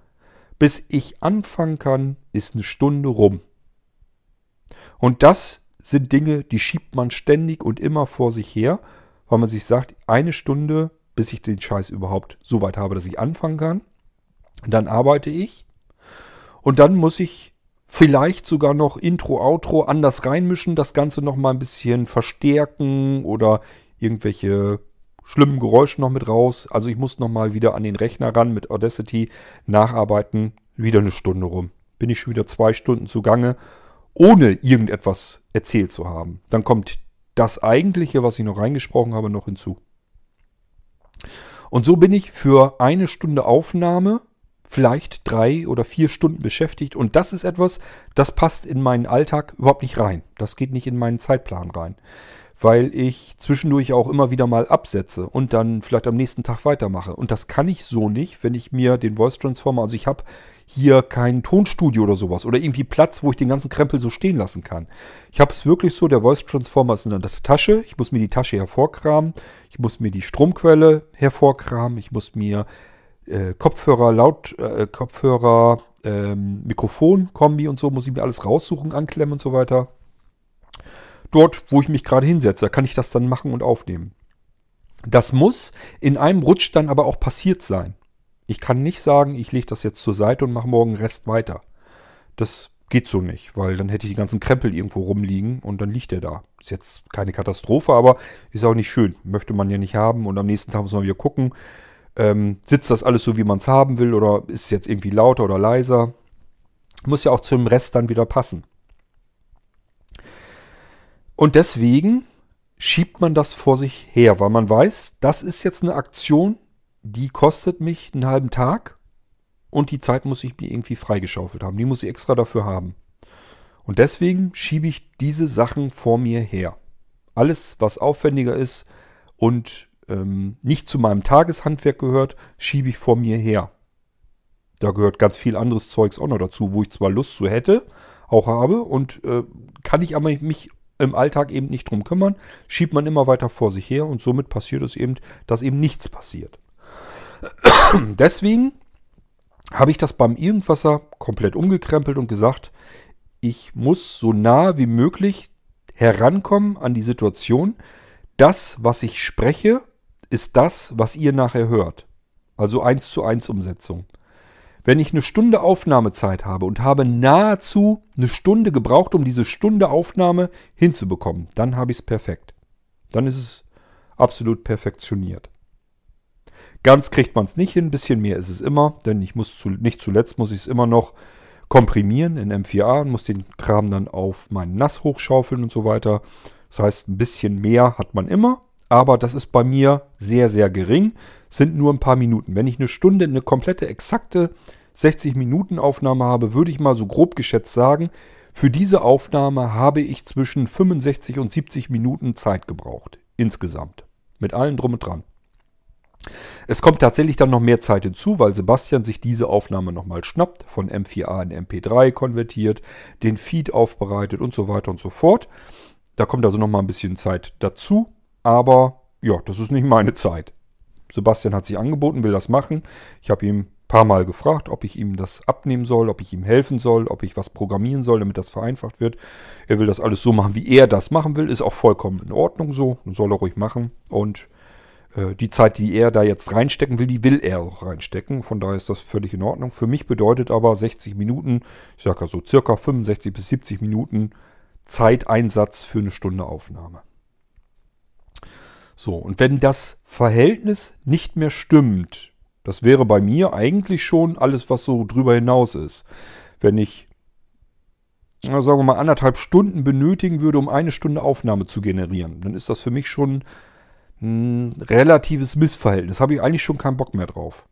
Bis ich anfangen kann, ist eine Stunde rum. Und das sind Dinge, die schiebt man ständig und immer vor sich her, weil man sich sagt, eine Stunde, bis ich den Scheiß überhaupt so weit habe, dass ich anfangen kann. Dann arbeite ich und dann muss ich vielleicht sogar noch Intro, Outro anders reinmischen, das Ganze noch mal ein bisschen verstärken oder irgendwelche schlimmen Geräusche noch mit raus. Also ich muss noch mal wieder an den Rechner ran mit Audacity nacharbeiten. Wieder eine Stunde rum. Bin ich schon wieder zwei Stunden zugange, ohne irgendetwas erzählt zu haben. Dann kommt das eigentliche, was ich noch reingesprochen habe, noch hinzu. Und so bin ich für eine Stunde Aufnahme vielleicht drei oder vier Stunden beschäftigt. Und das ist etwas, das passt in meinen Alltag überhaupt nicht rein. Das geht nicht in meinen Zeitplan rein. Weil ich zwischendurch auch immer wieder mal absetze und dann vielleicht am nächsten Tag weitermache. Und das kann ich so nicht, wenn ich mir den Voice Transformer, also ich habe hier kein Tonstudio oder sowas oder irgendwie Platz, wo ich den ganzen Krempel so stehen lassen kann. Ich habe es wirklich so, der Voice Transformer ist in der Tasche. Ich muss mir die Tasche hervorkramen. Ich muss mir die Stromquelle hervorkramen. Ich muss mir äh, Kopfhörer, Laut, äh, Kopfhörer, ähm, Mikrofon, Kombi und so, muss ich mir alles raussuchen, anklemmen und so weiter. Dort, wo ich mich gerade hinsetze, kann ich das dann machen und aufnehmen. Das muss in einem Rutsch dann aber auch passiert sein. Ich kann nicht sagen, ich lege das jetzt zur Seite und mache morgen Rest weiter. Das geht so nicht, weil dann hätte ich die ganzen Krempel irgendwo rumliegen und dann liegt er da. Ist jetzt keine Katastrophe, aber ist auch nicht schön. Möchte man ja nicht haben und am nächsten Tag muss man wieder gucken, ähm, sitzt das alles so, wie man es haben will oder ist es jetzt irgendwie lauter oder leiser. Muss ja auch zum Rest dann wieder passen. Und deswegen schiebt man das vor sich her, weil man weiß, das ist jetzt eine Aktion, die kostet mich einen halben Tag und die Zeit muss ich mir irgendwie freigeschaufelt haben. Die muss ich extra dafür haben. Und deswegen schiebe ich diese Sachen vor mir her. Alles, was aufwendiger ist und ähm, nicht zu meinem Tageshandwerk gehört, schiebe ich vor mir her. Da gehört ganz viel anderes Zeugs auch noch dazu, wo ich zwar Lust zu hätte, auch habe und äh, kann ich aber mich im Alltag eben nicht drum kümmern, schiebt man immer weiter vor sich her und somit passiert es eben, dass eben nichts passiert. Deswegen habe ich das beim Irgendwasser komplett umgekrempelt und gesagt, ich muss so nah wie möglich herankommen an die Situation. Das, was ich spreche, ist das, was ihr nachher hört. Also eins zu eins Umsetzung. Wenn ich eine Stunde Aufnahmezeit habe und habe nahezu eine Stunde gebraucht, um diese Stunde Aufnahme hinzubekommen, dann habe ich es perfekt. Dann ist es absolut perfektioniert. Ganz kriegt man es nicht hin, ein bisschen mehr ist es immer, denn ich muss zu, nicht zuletzt muss ich es immer noch komprimieren in M4A und muss den Kram dann auf meinen Nass hochschaufeln und so weiter. Das heißt, ein bisschen mehr hat man immer, aber das ist bei mir sehr, sehr gering. Sind nur ein paar Minuten. Wenn ich eine Stunde, eine komplette, exakte 60 Minuten Aufnahme habe, würde ich mal so grob geschätzt sagen, für diese Aufnahme habe ich zwischen 65 und 70 Minuten Zeit gebraucht. Insgesamt. Mit allem drum und dran. Es kommt tatsächlich dann noch mehr Zeit hinzu, weil Sebastian sich diese Aufnahme nochmal schnappt, von M4A in MP3 konvertiert, den Feed aufbereitet und so weiter und so fort. Da kommt also nochmal ein bisschen Zeit dazu, aber ja, das ist nicht meine Zeit. Sebastian hat sich angeboten, will das machen. Ich habe ihm ein paar Mal gefragt, ob ich ihm das abnehmen soll, ob ich ihm helfen soll, ob ich was programmieren soll, damit das vereinfacht wird. Er will das alles so machen, wie er das machen will. Ist auch vollkommen in Ordnung so. Soll er ruhig machen. Und äh, die Zeit, die er da jetzt reinstecken will, die will er auch reinstecken. Von daher ist das völlig in Ordnung. Für mich bedeutet aber 60 Minuten, ich sage ja so circa 65 bis 70 Minuten Zeiteinsatz für eine Stunde Aufnahme. So, und wenn das Verhältnis nicht mehr stimmt, das wäre bei mir eigentlich schon alles, was so drüber hinaus ist. Wenn ich, sagen wir mal, anderthalb Stunden benötigen würde, um eine Stunde Aufnahme zu generieren, dann ist das für mich schon ein relatives Missverhältnis. Habe ich eigentlich schon keinen Bock mehr drauf.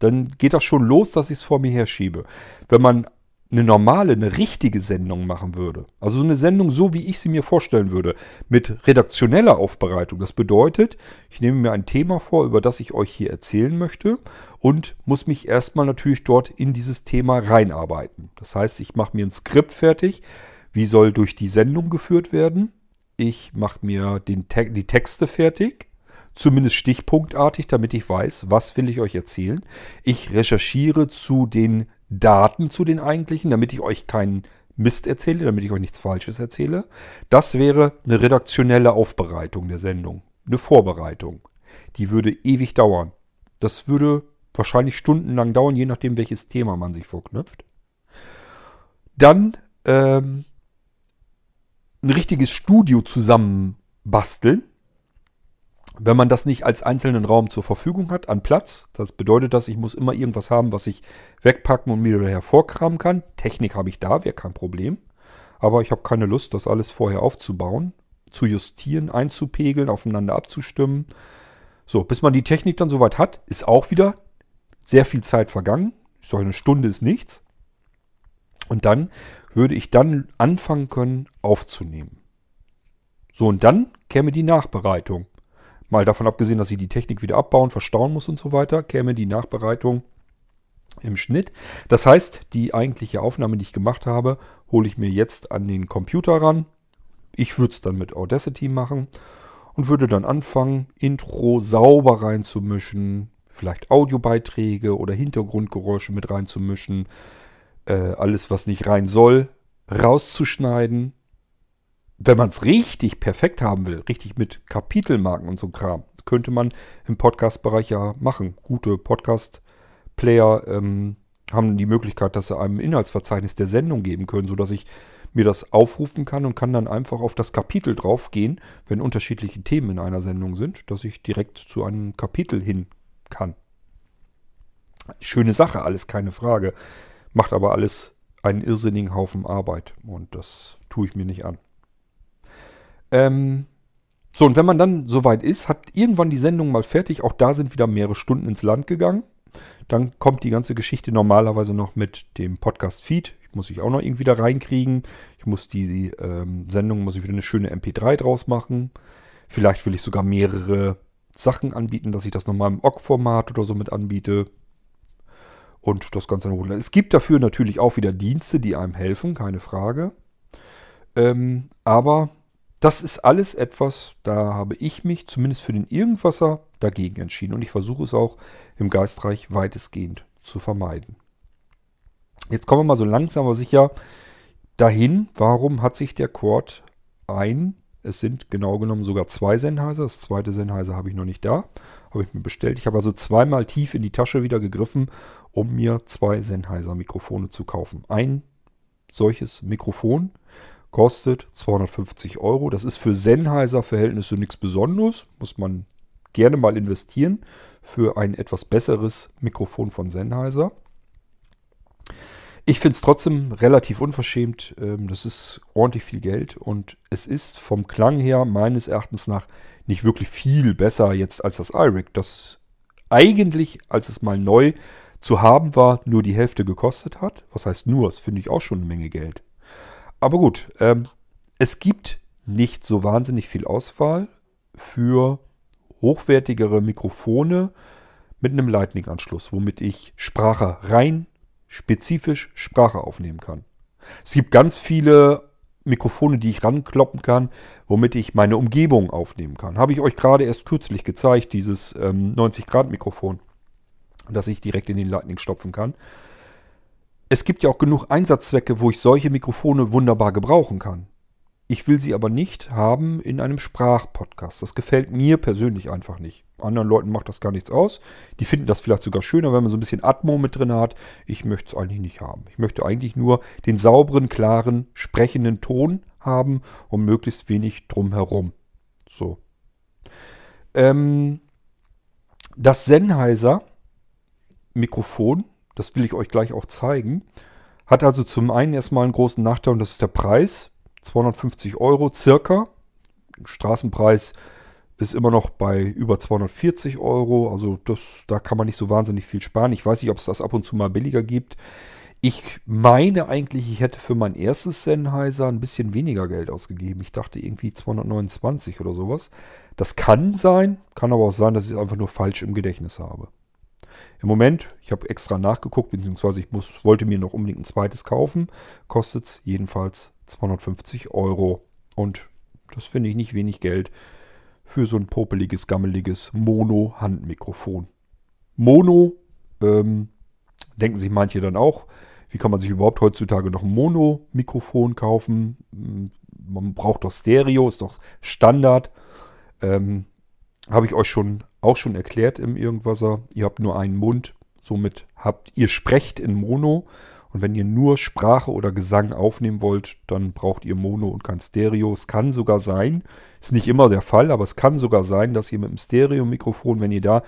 Dann geht das schon los, dass ich es vor mir herschiebe. Wenn man eine normale, eine richtige Sendung machen würde, also eine Sendung so, wie ich sie mir vorstellen würde, mit redaktioneller Aufbereitung. Das bedeutet, ich nehme mir ein Thema vor, über das ich euch hier erzählen möchte und muss mich erstmal natürlich dort in dieses Thema reinarbeiten. Das heißt, ich mache mir ein Skript fertig, wie soll durch die Sendung geführt werden, ich mache mir den die Texte fertig, zumindest stichpunktartig, damit ich weiß, was will ich euch erzählen. Ich recherchiere zu den Daten, zu den eigentlichen, damit ich euch keinen Mist erzähle, damit ich euch nichts Falsches erzähle. Das wäre eine redaktionelle Aufbereitung der Sendung, eine Vorbereitung. Die würde ewig dauern. Das würde wahrscheinlich stundenlang dauern, je nachdem, welches Thema man sich vorknüpft. Dann ähm, ein richtiges Studio zusammenbasteln. Wenn man das nicht als einzelnen Raum zur Verfügung hat, an Platz, das bedeutet das, ich muss immer irgendwas haben, was ich wegpacken und mir hervorkramen kann. Technik habe ich da, wäre kein Problem. Aber ich habe keine Lust, das alles vorher aufzubauen, zu justieren, einzupegeln, aufeinander abzustimmen. So, bis man die Technik dann soweit hat, ist auch wieder sehr viel Zeit vergangen. Sage, eine Stunde ist nichts. Und dann würde ich dann anfangen können aufzunehmen. So, und dann käme die Nachbereitung. Mal davon abgesehen, dass ich die Technik wieder abbauen, verstauen muss und so weiter, käme die Nachbereitung im Schnitt. Das heißt, die eigentliche Aufnahme, die ich gemacht habe, hole ich mir jetzt an den Computer ran. Ich würde es dann mit Audacity machen und würde dann anfangen, Intro sauber reinzumischen, vielleicht Audiobeiträge oder Hintergrundgeräusche mit reinzumischen, äh, alles, was nicht rein soll, rauszuschneiden. Wenn man es richtig perfekt haben will, richtig mit Kapitelmarken und so Kram, könnte man im Podcast-Bereich ja machen. Gute Podcast-Player ähm, haben die Möglichkeit, dass sie einem Inhaltsverzeichnis der Sendung geben können, sodass ich mir das aufrufen kann und kann dann einfach auf das Kapitel draufgehen, wenn unterschiedliche Themen in einer Sendung sind, dass ich direkt zu einem Kapitel hin kann. Schöne Sache, alles keine Frage. Macht aber alles einen irrsinnigen Haufen Arbeit und das tue ich mir nicht an. Ähm, so, und wenn man dann soweit ist, hat irgendwann die Sendung mal fertig. Auch da sind wieder mehrere Stunden ins Land gegangen. Dann kommt die ganze Geschichte normalerweise noch mit dem Podcast-Feed. Ich muss ich auch noch irgendwie da reinkriegen. Ich muss die, die ähm, Sendung, muss ich wieder eine schöne MP3 draus machen. Vielleicht will ich sogar mehrere Sachen anbieten, dass ich das nochmal im OGG-Format oder so mit anbiete und das Ganze holen. Es gibt dafür natürlich auch wieder Dienste, die einem helfen, keine Frage. Ähm, aber das ist alles etwas, da habe ich mich zumindest für den Irgendwasser dagegen entschieden und ich versuche es auch im Geistreich weitestgehend zu vermeiden. Jetzt kommen wir mal so langsam aber sicher dahin, warum hat sich der Quad ein, es sind genau genommen sogar zwei Sennheiser, das zweite Sennheiser habe ich noch nicht da, habe ich mir bestellt. Ich habe also zweimal tief in die Tasche wieder gegriffen, um mir zwei Sennheiser Mikrofone zu kaufen. Ein solches Mikrofon kostet 250 Euro. Das ist für Sennheiser Verhältnisse nichts Besonderes, muss man gerne mal investieren für ein etwas besseres Mikrofon von Sennheiser. Ich finde es trotzdem relativ unverschämt. Ähm, das ist ordentlich viel Geld und es ist vom Klang her meines Erachtens nach nicht wirklich viel besser jetzt als das iRig, das eigentlich, als es mal neu zu haben war, nur die Hälfte gekostet hat. Was heißt nur? Das finde ich auch schon eine Menge Geld. Aber gut, ähm, es gibt nicht so wahnsinnig viel Auswahl für hochwertigere Mikrofone mit einem Lightning-Anschluss, womit ich Sprache rein spezifisch Sprache aufnehmen kann. Es gibt ganz viele Mikrofone, die ich rankloppen kann, womit ich meine Umgebung aufnehmen kann. Habe ich euch gerade erst kürzlich gezeigt, dieses ähm, 90-Grad-Mikrofon, das ich direkt in den Lightning stopfen kann. Es gibt ja auch genug Einsatzzwecke, wo ich solche Mikrofone wunderbar gebrauchen kann. Ich will sie aber nicht haben in einem Sprachpodcast. Das gefällt mir persönlich einfach nicht. Anderen Leuten macht das gar nichts aus. Die finden das vielleicht sogar schöner, wenn man so ein bisschen Atmo mit drin hat. Ich möchte es eigentlich nicht haben. Ich möchte eigentlich nur den sauberen, klaren, sprechenden Ton haben und möglichst wenig drumherum. So. Ähm, das Sennheiser Mikrofon, das will ich euch gleich auch zeigen, hat also zum einen erstmal einen großen Nachteil und das ist der Preis. 250 Euro circa. Straßenpreis ist immer noch bei über 240 Euro. Also das, da kann man nicht so wahnsinnig viel sparen. Ich weiß nicht, ob es das ab und zu mal billiger gibt. Ich meine eigentlich, ich hätte für mein erstes Sennheiser ein bisschen weniger Geld ausgegeben. Ich dachte irgendwie 229 oder sowas. Das kann sein, kann aber auch sein, dass ich es einfach nur falsch im Gedächtnis habe. Im Moment, ich habe extra nachgeguckt, beziehungsweise ich muss, wollte mir noch unbedingt ein zweites kaufen, kostet es jedenfalls 250 Euro. Und das finde ich nicht wenig Geld für so ein popeliges, gammeliges Mono-Handmikrofon. Mono, ähm, denken sich manche dann auch, wie kann man sich überhaupt heutzutage noch ein Mono-Mikrofon kaufen? Hm, man braucht doch Stereo, ist doch Standard. Ähm, Habe ich euch schon auch schon erklärt im Irgendwasser. Ihr habt nur einen Mund, somit habt ihr sprecht in Mono und wenn ihr nur Sprache oder Gesang aufnehmen wollt, dann braucht ihr Mono und kein Stereo. Es kann sogar sein, ist nicht immer der Fall, aber es kann sogar sein, dass ihr mit dem Stereo-Mikrofon, wenn ihr da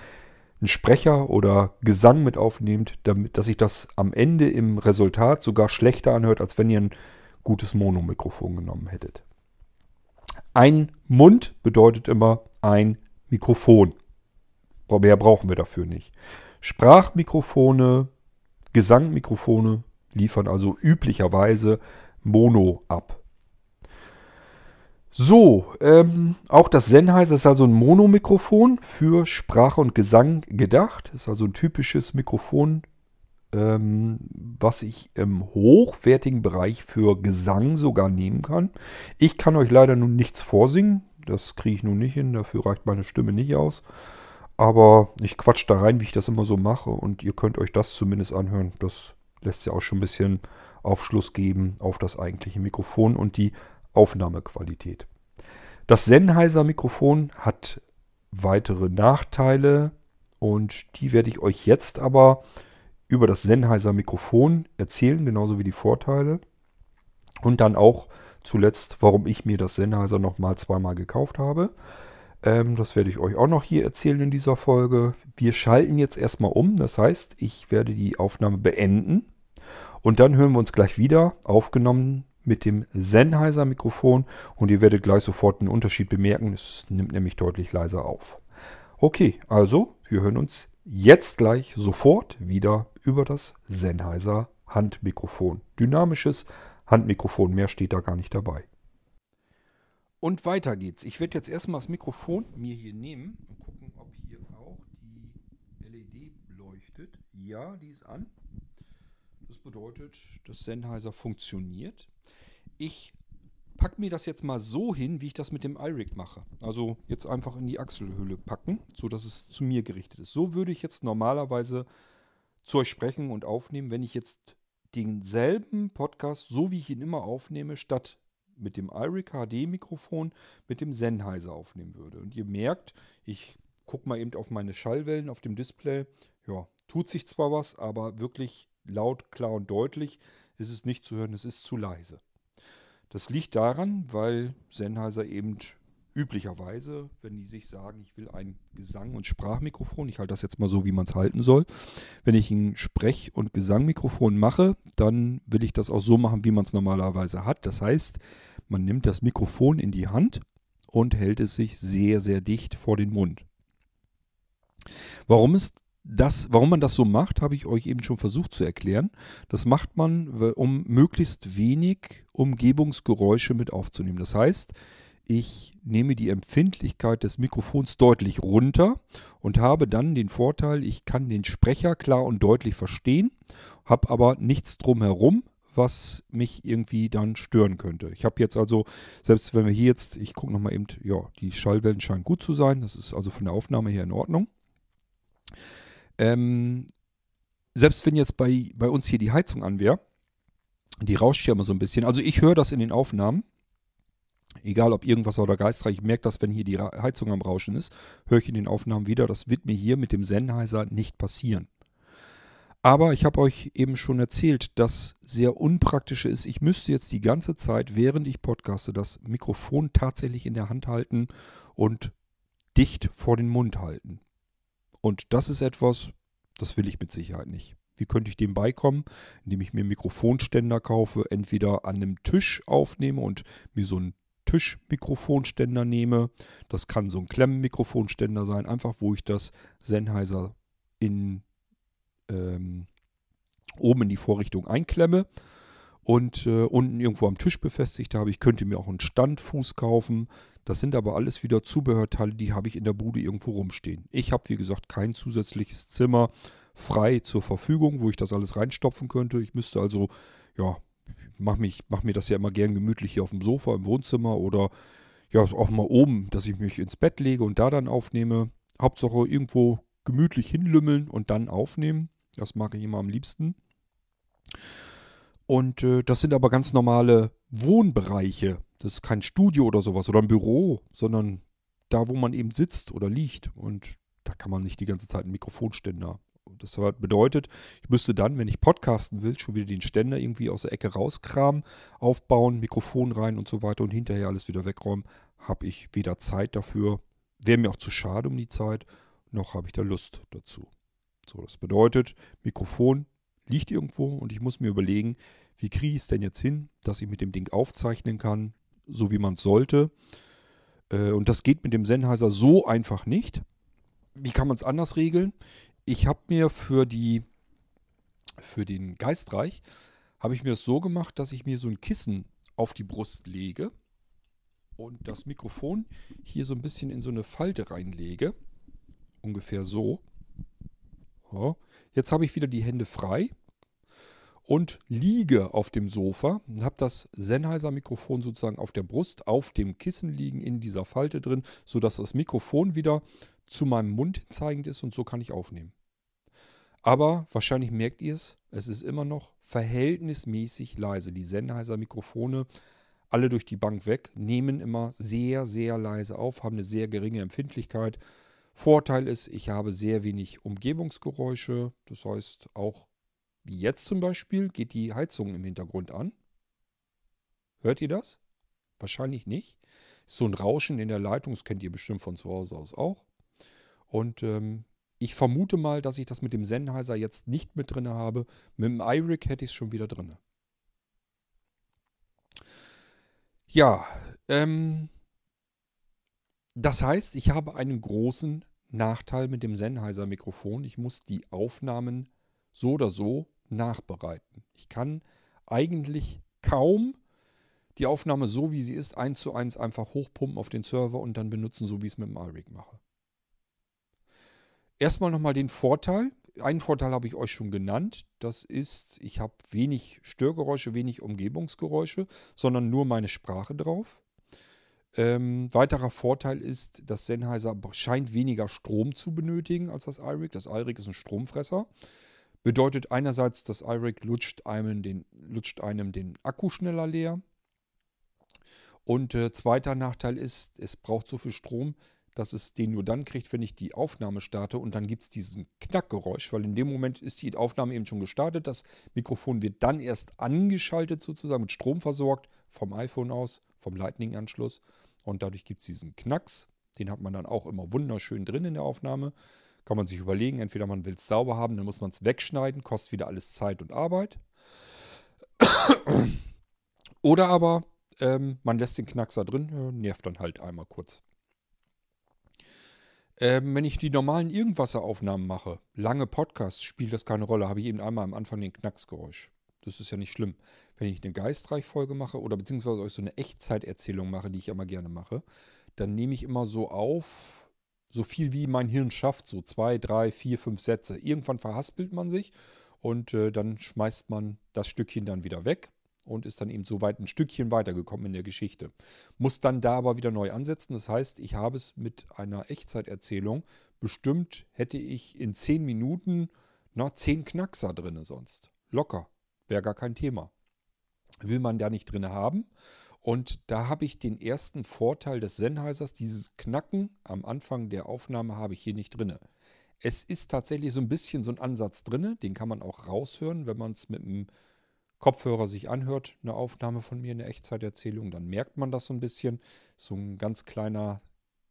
einen Sprecher oder Gesang mit aufnehmt, damit, dass sich das am Ende im Resultat sogar schlechter anhört, als wenn ihr ein gutes Mono-Mikrofon genommen hättet. Ein Mund bedeutet immer ein Mikrofon. Mehr brauchen wir dafür nicht. Sprachmikrofone, Gesangmikrofone liefern also üblicherweise Mono ab. So, ähm, auch das Sennheiser ist also ein Monomikrofon für Sprache und Gesang gedacht. Ist also ein typisches Mikrofon, ähm, was ich im hochwertigen Bereich für Gesang sogar nehmen kann. Ich kann euch leider nun nichts vorsingen. Das kriege ich nun nicht hin, dafür reicht meine Stimme nicht aus. Aber ich quatsch da rein, wie ich das immer so mache. Und ihr könnt euch das zumindest anhören. Das lässt ja auch schon ein bisschen Aufschluss geben auf das eigentliche Mikrofon und die Aufnahmequalität. Das Sennheiser Mikrofon hat weitere Nachteile und die werde ich euch jetzt aber über das Sennheiser Mikrofon erzählen, genauso wie die Vorteile. Und dann auch zuletzt, warum ich mir das Sennheiser nochmal zweimal gekauft habe. Ähm, das werde ich euch auch noch hier erzählen in dieser Folge. Wir schalten jetzt erstmal um. Das heißt, ich werde die Aufnahme beenden. Und dann hören wir uns gleich wieder, aufgenommen mit dem Sennheiser Mikrofon. Und ihr werdet gleich sofort einen Unterschied bemerken. Es nimmt nämlich deutlich leiser auf. Okay, also wir hören uns jetzt gleich sofort wieder über das Sennheiser Handmikrofon. Dynamisches Handmikrofon, mehr steht da gar nicht dabei. Und weiter geht's. Ich werde jetzt erstmal das Mikrofon mir hier nehmen und gucken, ob hier auch die LED leuchtet. Ja, die ist an. Das bedeutet, das Sennheiser funktioniert. Ich packe mir das jetzt mal so hin, wie ich das mit dem iRig mache. Also jetzt einfach in die Achselhöhle packen, sodass es zu mir gerichtet ist. So würde ich jetzt normalerweise zu euch sprechen und aufnehmen, wenn ich jetzt denselben Podcast, so wie ich ihn immer aufnehme, statt mit dem iRig HD-Mikrofon mit dem Sennheiser aufnehmen würde. Und ihr merkt, ich gucke mal eben auf meine Schallwellen auf dem Display. Ja, tut sich zwar was, aber wirklich laut, klar und deutlich ist es nicht zu hören, es ist zu leise. Das liegt daran, weil Sennheiser eben üblicherweise, wenn die sich sagen, ich will ein Gesang- und Sprachmikrofon, ich halte das jetzt mal so, wie man es halten soll, wenn ich ein Sprech- und Gesangmikrofon mache, dann will ich das auch so machen, wie man es normalerweise hat. Das heißt, man nimmt das Mikrofon in die Hand und hält es sich sehr, sehr dicht vor den Mund. Warum ist das, warum man das so macht, habe ich euch eben schon versucht zu erklären. Das macht man, um möglichst wenig Umgebungsgeräusche mit aufzunehmen. Das heißt, ich nehme die Empfindlichkeit des Mikrofons deutlich runter und habe dann den Vorteil, ich kann den Sprecher klar und deutlich verstehen, habe aber nichts drumherum, was mich irgendwie dann stören könnte. Ich habe jetzt also, selbst wenn wir hier jetzt, ich gucke nochmal eben, ja, die Schallwellen scheinen gut zu sein, das ist also von der Aufnahme her in Ordnung. Ähm, selbst wenn jetzt bei, bei uns hier die Heizung an wäre, die rauscht ja immer so ein bisschen. Also ich höre das in den Aufnahmen. Egal ob irgendwas oder geistreich, ich merke das, wenn hier die Heizung am Rauschen ist, höre ich in den Aufnahmen wieder. Das wird mir hier mit dem Sennheiser nicht passieren. Aber ich habe euch eben schon erzählt, dass sehr unpraktische ist. Ich müsste jetzt die ganze Zeit, während ich podcaste, das Mikrofon tatsächlich in der Hand halten und dicht vor den Mund halten. Und das ist etwas, das will ich mit Sicherheit nicht. Wie könnte ich dem beikommen? Indem ich mir einen Mikrofonständer kaufe, entweder an einem Tisch aufnehme und mir so einen Tischmikrofonständer nehme. Das kann so ein Klemmenmikrofonständer sein, einfach wo ich das Sennheiser in, ähm, oben in die Vorrichtung einklemme und äh, unten irgendwo am Tisch befestigt habe. Ich könnte mir auch einen Standfuß kaufen. Das sind aber alles wieder Zubehörteile, die habe ich in der Bude irgendwo rumstehen. Ich habe, wie gesagt, kein zusätzliches Zimmer frei zur Verfügung, wo ich das alles reinstopfen könnte. Ich müsste also, ja, mache mach mir das ja immer gern gemütlich hier auf dem Sofa im Wohnzimmer oder ja, auch mal oben, dass ich mich ins Bett lege und da dann aufnehme. Hauptsache irgendwo gemütlich hinlümmeln und dann aufnehmen. Das mag ich immer am liebsten. Und äh, das sind aber ganz normale Wohnbereiche. Das ist kein Studio oder sowas oder ein Büro, sondern da, wo man eben sitzt oder liegt. Und da kann man nicht die ganze Zeit einen Mikrofonständer. Das bedeutet, ich müsste dann, wenn ich podcasten will, schon wieder den Ständer irgendwie aus der Ecke rauskramen, aufbauen, Mikrofon rein und so weiter und hinterher alles wieder wegräumen. Habe ich weder Zeit dafür, wäre mir auch zu schade um die Zeit, noch habe ich da Lust dazu. So, das bedeutet, Mikrofon liegt irgendwo und ich muss mir überlegen, wie kriege ich es denn jetzt hin, dass ich mit dem Ding aufzeichnen kann, so wie man es sollte. Äh, und das geht mit dem Sennheiser so einfach nicht. Wie kann man es anders regeln? Ich habe mir für die für den Geistreich habe ich mir das so gemacht, dass ich mir so ein Kissen auf die Brust lege und das Mikrofon hier so ein bisschen in so eine Falte reinlege. Ungefähr so. so. Jetzt habe ich wieder die Hände frei und liege auf dem Sofa und habe das Sennheiser-Mikrofon sozusagen auf der Brust, auf dem Kissen liegen, in dieser Falte drin, sodass das Mikrofon wieder zu meinem Mund zeigend ist und so kann ich aufnehmen. Aber wahrscheinlich merkt ihr es, es ist immer noch verhältnismäßig leise. Die Sennheiser-Mikrofone, alle durch die Bank weg, nehmen immer sehr, sehr leise auf, haben eine sehr geringe Empfindlichkeit. Vorteil ist, ich habe sehr wenig Umgebungsgeräusche. Das heißt, auch wie jetzt zum Beispiel geht die Heizung im Hintergrund an. Hört ihr das? Wahrscheinlich nicht. Ist so ein Rauschen in der Leitung, das kennt ihr bestimmt von zu Hause aus auch. Und ähm, ich vermute mal, dass ich das mit dem Sennheiser jetzt nicht mit drin habe. Mit dem iRig hätte ich es schon wieder drin. Ja, ähm, das heißt, ich habe einen großen Nachteil mit dem Sennheiser-Mikrofon. Ich muss die Aufnahmen so oder so nachbereiten. Ich kann eigentlich kaum die Aufnahme so, wie sie ist, eins zu eins einfach hochpumpen auf den Server und dann benutzen, so wie ich es mit dem iRig mache. Erstmal nochmal den Vorteil. Einen Vorteil habe ich euch schon genannt. Das ist, ich habe wenig Störgeräusche, wenig Umgebungsgeräusche, sondern nur meine Sprache drauf. Ähm, weiterer Vorteil ist, dass Sennheiser scheint weniger Strom zu benötigen als das iRig. Das iRig ist ein Stromfresser. Bedeutet einerseits, das iRig lutscht einem den, lutscht einem den Akku schneller leer. Und äh, zweiter Nachteil ist, es braucht so viel Strom, dass es den nur dann kriegt, wenn ich die Aufnahme starte und dann gibt es diesen Knackgeräusch, weil in dem Moment ist die Aufnahme eben schon gestartet. Das Mikrofon wird dann erst angeschaltet, sozusagen mit Strom versorgt, vom iPhone aus, vom Lightning-Anschluss. Und dadurch gibt es diesen Knacks. Den hat man dann auch immer wunderschön drin in der Aufnahme. Kann man sich überlegen, entweder man will es sauber haben, dann muss man es wegschneiden, kostet wieder alles Zeit und Arbeit. Oder aber ähm, man lässt den Knackser drin, nervt dann halt einmal kurz. Ähm, wenn ich die normalen Irgendwasseraufnahmen mache, lange Podcasts, spielt das keine Rolle. Habe ich eben einmal am Anfang den Knacksgeräusch. Das ist ja nicht schlimm. Wenn ich eine Geistreich-Folge mache oder beziehungsweise euch so eine Echtzeiterzählung mache, die ich immer gerne mache, dann nehme ich immer so auf, so viel wie mein Hirn schafft, so zwei, drei, vier, fünf Sätze. Irgendwann verhaspelt man sich und äh, dann schmeißt man das Stückchen dann wieder weg und ist dann eben so weit ein Stückchen weitergekommen in der Geschichte. Muss dann da aber wieder neu ansetzen. Das heißt, ich habe es mit einer Echtzeiterzählung bestimmt, hätte ich in zehn Minuten noch zehn Knackser drin sonst. Locker. Wäre gar kein Thema. Will man da nicht drin haben. Und da habe ich den ersten Vorteil des Sennheisers. Dieses Knacken am Anfang der Aufnahme habe ich hier nicht drin. Es ist tatsächlich so ein bisschen so ein Ansatz drin. Den kann man auch raushören, wenn man es mit einem Kopfhörer sich anhört, eine Aufnahme von mir, eine Echtzeiterzählung, dann merkt man das so ein bisschen. So ein ganz kleiner,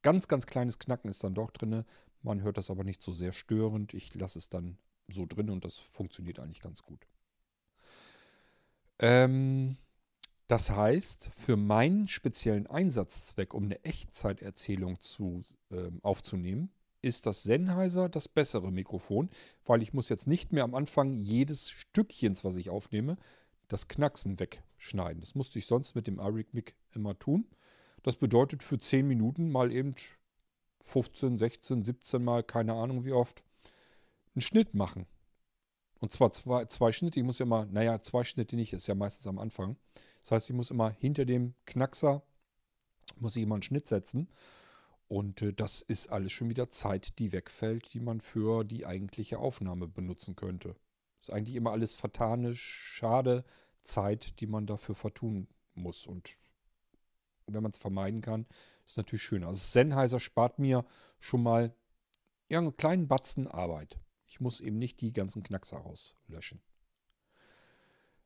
ganz, ganz kleines Knacken ist dann doch drin. Man hört das aber nicht so sehr störend. Ich lasse es dann so drin und das funktioniert eigentlich ganz gut. Ähm, das heißt, für meinen speziellen Einsatzzweck, um eine Echtzeiterzählung zu, äh, aufzunehmen, ist das Sennheiser das bessere Mikrofon, weil ich muss jetzt nicht mehr am Anfang jedes Stückchens, was ich aufnehme, das Knacksen wegschneiden. Das musste ich sonst mit dem iRig Mic immer tun. Das bedeutet für 10 Minuten mal eben 15, 16, 17 Mal, keine Ahnung wie oft, einen Schnitt machen. Und zwar zwei, zwei Schnitte. Ich muss ja mal, naja, zwei Schnitte nicht, ist ja meistens am Anfang. Das heißt, ich muss immer hinter dem Knackser, muss ich immer einen Schnitt setzen. Und äh, das ist alles schon wieder Zeit, die wegfällt, die man für die eigentliche Aufnahme benutzen könnte. Ist eigentlich immer alles vertane, schade Zeit, die man dafür vertun muss. Und wenn man es vermeiden kann, ist natürlich schön. Also Sennheiser spart mir schon mal ja, einen kleinen Batzen Arbeit. Ich muss eben nicht die ganzen Knackser rauslöschen.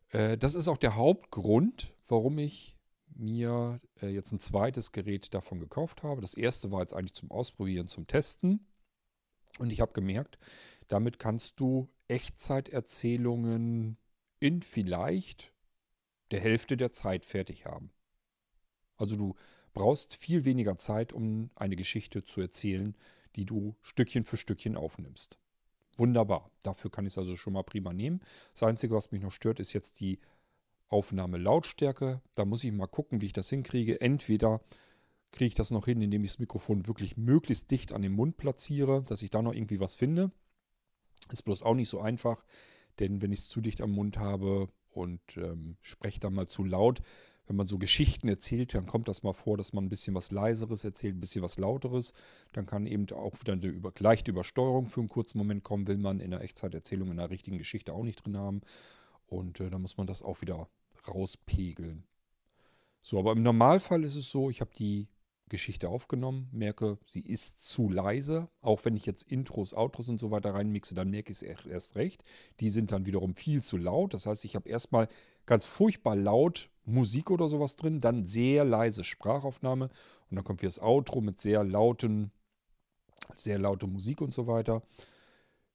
Äh, das ist auch der Hauptgrund, warum ich mir äh, jetzt ein zweites Gerät davon gekauft habe. Das erste war jetzt eigentlich zum Ausprobieren, zum Testen. Und ich habe gemerkt, damit kannst du Echtzeiterzählungen in vielleicht der Hälfte der Zeit fertig haben. Also du brauchst viel weniger Zeit, um eine Geschichte zu erzählen, die du Stückchen für Stückchen aufnimmst. Wunderbar. Dafür kann ich es also schon mal prima nehmen. Das Einzige, was mich noch stört, ist jetzt die Aufnahmelautstärke. Da muss ich mal gucken, wie ich das hinkriege. Entweder kriege ich das noch hin, indem ich das Mikrofon wirklich möglichst dicht an den Mund platziere, dass ich da noch irgendwie was finde. Ist bloß auch nicht so einfach, denn wenn ich es zu dicht am Mund habe und ähm, spreche dann mal zu laut, wenn man so Geschichten erzählt, dann kommt das mal vor, dass man ein bisschen was Leiseres erzählt, ein bisschen was Lauteres. Dann kann eben auch wieder eine über, leichte Übersteuerung für einen kurzen Moment kommen, will man in der Echtzeiterzählung in einer richtigen Geschichte auch nicht drin haben. Und äh, da muss man das auch wieder rauspegeln. So, aber im Normalfall ist es so, ich habe die Geschichte aufgenommen, merke, sie ist zu leise. Auch wenn ich jetzt Intros, Outros und so weiter reinmixe, dann merke ich es erst recht. Die sind dann wiederum viel zu laut. Das heißt, ich habe erstmal ganz furchtbar laut Musik oder sowas drin, dann sehr leise Sprachaufnahme und dann kommt wieder das Outro mit sehr lauten, sehr laute Musik und so weiter.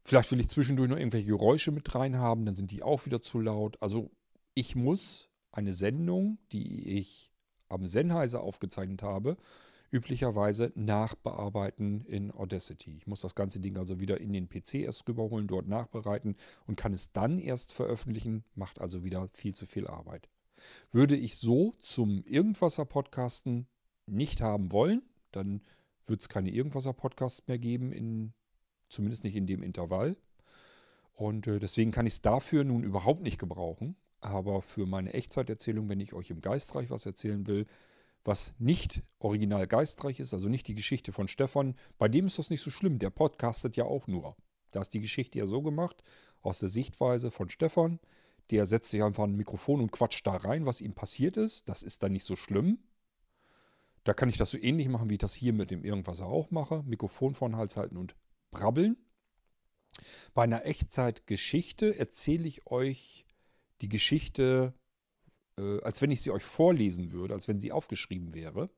Vielleicht will ich zwischendurch noch irgendwelche Geräusche mit rein haben, dann sind die auch wieder zu laut. Also ich muss eine Sendung, die ich am Sennheiser aufgezeichnet habe, üblicherweise nachbearbeiten in Audacity. Ich muss das ganze Ding also wieder in den PC erst rüberholen, dort nachbereiten und kann es dann erst veröffentlichen, macht also wieder viel zu viel Arbeit. Würde ich so zum Irgendwasser-Podcasten nicht haben wollen, dann wird es keine Irgendwasser-Podcasts mehr geben, in, zumindest nicht in dem Intervall. Und äh, deswegen kann ich es dafür nun überhaupt nicht gebrauchen. Aber für meine Echtzeiterzählung, wenn ich euch im Geistreich was erzählen will, was nicht original geistreich ist, also nicht die Geschichte von Stefan, bei dem ist das nicht so schlimm. Der podcastet ja auch nur. Da ist die Geschichte ja so gemacht, aus der Sichtweise von Stefan. Der setzt sich einfach ein Mikrofon und quatscht da rein, was ihm passiert ist. Das ist dann nicht so schlimm. Da kann ich das so ähnlich machen, wie ich das hier mit dem Irgendwas auch mache. Mikrofon vor den Hals halten und brabbeln. Bei einer Echtzeitgeschichte erzähle ich euch die Geschichte, äh, als wenn ich sie euch vorlesen würde, als wenn sie aufgeschrieben wäre.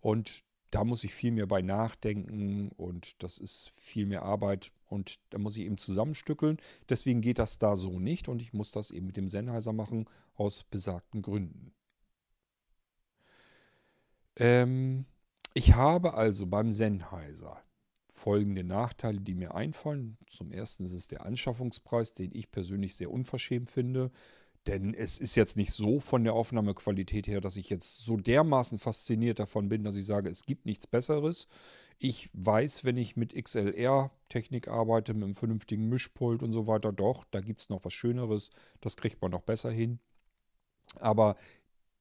Und da muss ich viel mehr bei nachdenken und das ist viel mehr Arbeit und da muss ich eben zusammenstückeln. Deswegen geht das da so nicht und ich muss das eben mit dem Sennheiser machen aus besagten Gründen. Ähm, ich habe also beim Sennheiser folgende Nachteile, die mir einfallen. Zum ersten ist es der Anschaffungspreis, den ich persönlich sehr unverschämt finde. Denn es ist jetzt nicht so von der Aufnahmequalität her, dass ich jetzt so dermaßen fasziniert davon bin, dass ich sage, es gibt nichts Besseres. Ich weiß, wenn ich mit XLR-Technik arbeite, mit einem vernünftigen Mischpult und so weiter, doch, da gibt es noch was Schöneres. Das kriegt man noch besser hin. Aber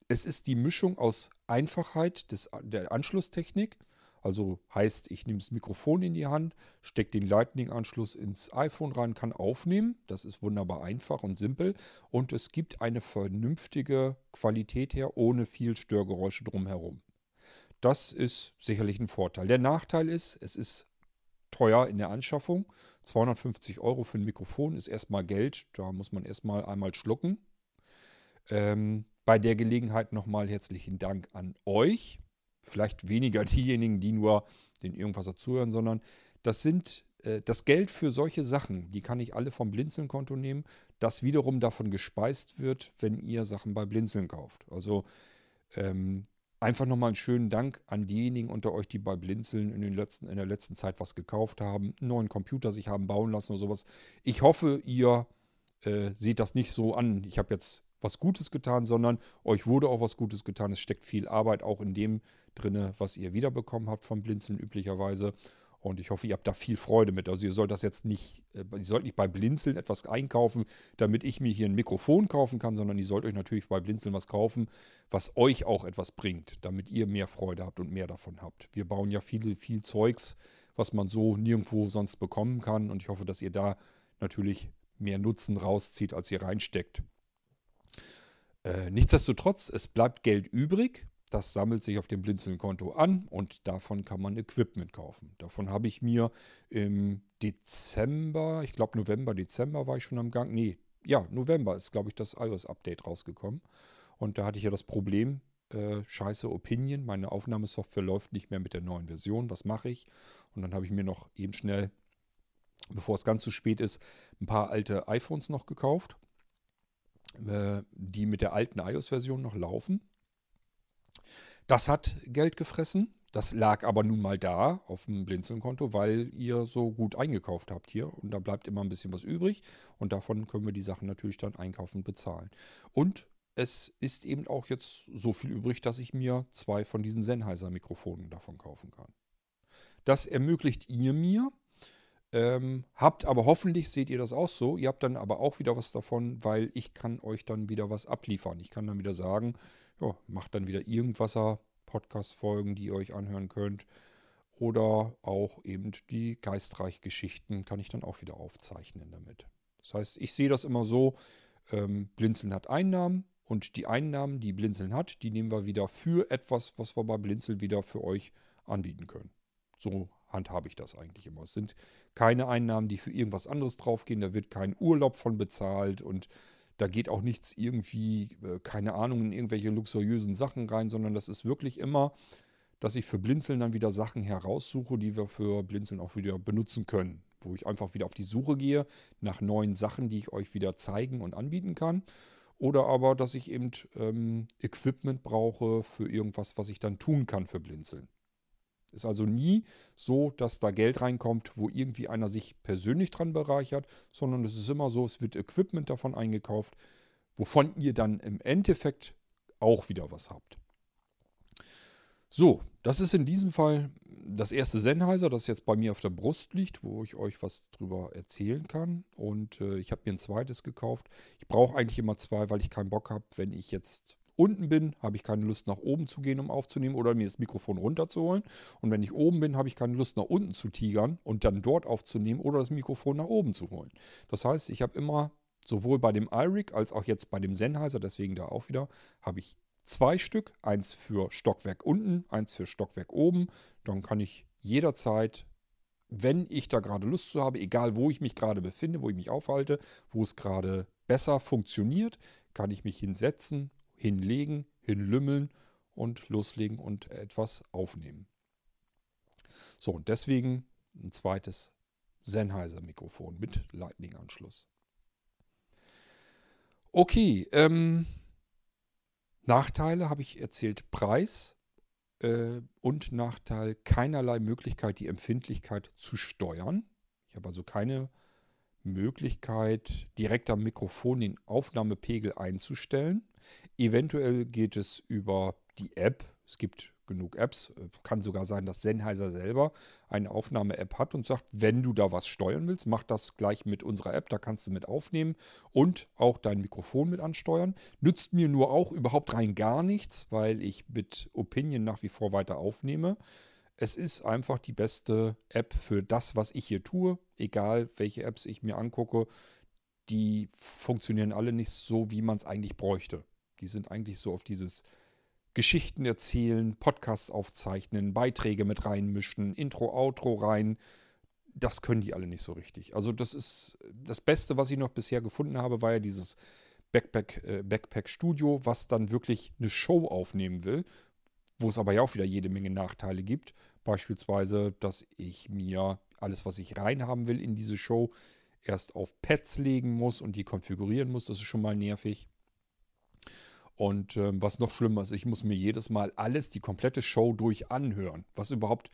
es ist die Mischung aus Einfachheit des, der Anschlusstechnik also heißt, ich nehme das Mikrofon in die Hand, stecke den Lightning-Anschluss ins iPhone rein, kann aufnehmen. Das ist wunderbar einfach und simpel. Und es gibt eine vernünftige Qualität her, ohne viel Störgeräusche drumherum. Das ist sicherlich ein Vorteil. Der Nachteil ist, es ist teuer in der Anschaffung. 250 Euro für ein Mikrofon ist erstmal Geld. Da muss man erstmal einmal schlucken. Ähm, bei der Gelegenheit nochmal herzlichen Dank an euch vielleicht weniger diejenigen, die nur den irgendwas dazuhören, sondern das sind äh, das Geld für solche Sachen, die kann ich alle vom Blinzeln-Konto nehmen, das wiederum davon gespeist wird, wenn ihr Sachen bei Blinzeln kauft. Also ähm, einfach nochmal einen schönen Dank an diejenigen unter euch, die bei Blinzeln in, den letzten, in der letzten Zeit was gekauft haben, einen neuen Computer sich haben bauen lassen oder sowas. Ich hoffe, ihr äh, seht das nicht so an. Ich habe jetzt was Gutes getan, sondern euch wurde auch was Gutes getan. Es steckt viel Arbeit auch in dem drinne, was ihr wiederbekommen habt vom Blinzeln üblicherweise. Und ich hoffe, ihr habt da viel Freude mit. Also ihr sollt das jetzt nicht, äh, ihr sollt nicht bei Blinzeln etwas einkaufen, damit ich mir hier ein Mikrofon kaufen kann, sondern ihr sollt euch natürlich bei Blinzeln was kaufen, was euch auch etwas bringt, damit ihr mehr Freude habt und mehr davon habt. Wir bauen ja viele, viel Zeugs, was man so nirgendwo sonst bekommen kann. Und ich hoffe, dass ihr da natürlich mehr Nutzen rauszieht, als ihr reinsteckt. Äh, nichtsdestotrotz, es bleibt Geld übrig. Das sammelt sich auf dem Blinzeln-Konto an und davon kann man Equipment kaufen. Davon habe ich mir im Dezember, ich glaube November, Dezember war ich schon am Gang. Nee, ja, November ist, glaube ich, das iOS-Update rausgekommen. Und da hatte ich ja das Problem, äh, scheiße Opinion, meine Aufnahmesoftware läuft nicht mehr mit der neuen Version. Was mache ich? Und dann habe ich mir noch eben schnell, bevor es ganz zu spät ist, ein paar alte iPhones noch gekauft äh, die mit der alten iOS-Version noch laufen. Das hat Geld gefressen. Das lag aber nun mal da auf dem Blinzeln-Konto, weil ihr so gut eingekauft habt hier. Und da bleibt immer ein bisschen was übrig. Und davon können wir die Sachen natürlich dann einkaufen und bezahlen. Und es ist eben auch jetzt so viel übrig, dass ich mir zwei von diesen Sennheiser-Mikrofonen davon kaufen kann. Das ermöglicht ihr mir, ähm, habt aber hoffentlich seht ihr das auch so. Ihr habt dann aber auch wieder was davon, weil ich kann euch dann wieder was abliefern. Ich kann dann wieder sagen, ja, macht dann wieder irgendwasser Podcast-Folgen, die ihr euch anhören könnt. Oder auch eben die Geistreich-Geschichten kann ich dann auch wieder aufzeichnen damit. Das heißt, ich sehe das immer so, ähm, Blinzeln hat Einnahmen, Und die Einnahmen, die Blinzeln hat, die nehmen wir wieder für etwas, was wir bei Blinzeln wieder für euch anbieten können. So handhabe ich das eigentlich immer. Es sind keine Einnahmen, die für irgendwas anderes draufgehen. Da wird kein Urlaub von bezahlt und da geht auch nichts irgendwie, äh, keine Ahnung, in irgendwelche luxuriösen Sachen rein, sondern das ist wirklich immer, dass ich für Blinzeln dann wieder Sachen heraussuche, die wir für Blinzeln auch wieder benutzen können. Wo ich einfach wieder auf die Suche gehe nach neuen Sachen, die ich euch wieder zeigen und anbieten kann. Oder aber, dass ich eben ähm, Equipment brauche für irgendwas, was ich dann tun kann für Blinzeln. Ist also nie so, dass da Geld reinkommt, wo irgendwie einer sich persönlich dran bereichert, sondern es ist immer so, es wird Equipment davon eingekauft, wovon ihr dann im Endeffekt auch wieder was habt. So, das ist in diesem Fall das erste Sennheiser, das jetzt bei mir auf der Brust liegt, wo ich euch was drüber erzählen kann. Und äh, ich habe mir ein zweites gekauft. Ich brauche eigentlich immer zwei, weil ich keinen Bock habe, wenn ich jetzt unten bin, habe ich keine Lust nach oben zu gehen, um aufzunehmen oder mir das Mikrofon runterzuholen. Und wenn ich oben bin, habe ich keine Lust nach unten zu tigern und dann dort aufzunehmen oder das Mikrofon nach oben zu holen. Das heißt, ich habe immer sowohl bei dem iRig als auch jetzt bei dem Sennheiser, deswegen da auch wieder, habe ich zwei Stück, eins für Stockwerk unten, eins für Stockwerk oben. Dann kann ich jederzeit wenn ich da gerade Lust zu habe, egal wo ich mich gerade befinde, wo ich mich aufhalte, wo es gerade besser funktioniert, kann ich mich hinsetzen hinlegen, hinlümmeln und loslegen und etwas aufnehmen. So, und deswegen ein zweites Sennheiser-Mikrofon mit Lightning-Anschluss. Okay, ähm, Nachteile habe ich erzählt, Preis äh, und Nachteil keinerlei Möglichkeit, die Empfindlichkeit zu steuern. Ich habe also keine Möglichkeit, direkt am Mikrofon den Aufnahmepegel einzustellen. Eventuell geht es über die App. Es gibt genug Apps. Kann sogar sein, dass Sennheiser selber eine Aufnahme-App hat und sagt, wenn du da was steuern willst, mach das gleich mit unserer App. Da kannst du mit aufnehmen und auch dein Mikrofon mit ansteuern. Nützt mir nur auch überhaupt rein gar nichts, weil ich mit Opinion nach wie vor weiter aufnehme. Es ist einfach die beste App für das, was ich hier tue. Egal, welche Apps ich mir angucke, die funktionieren alle nicht so, wie man es eigentlich bräuchte. Die sind eigentlich so auf dieses Geschichten erzählen, Podcasts aufzeichnen, Beiträge mit reinmischen, Intro, Outro rein. Das können die alle nicht so richtig. Also das ist das Beste, was ich noch bisher gefunden habe, war ja dieses Backpack, äh, Backpack Studio, was dann wirklich eine Show aufnehmen will, wo es aber ja auch wieder jede Menge Nachteile gibt. Beispielsweise, dass ich mir alles, was ich reinhaben will in diese Show, erst auf Pads legen muss und die konfigurieren muss. Das ist schon mal nervig. Und ähm, was noch schlimmer ist, ich muss mir jedes Mal alles, die komplette Show durch anhören, was überhaupt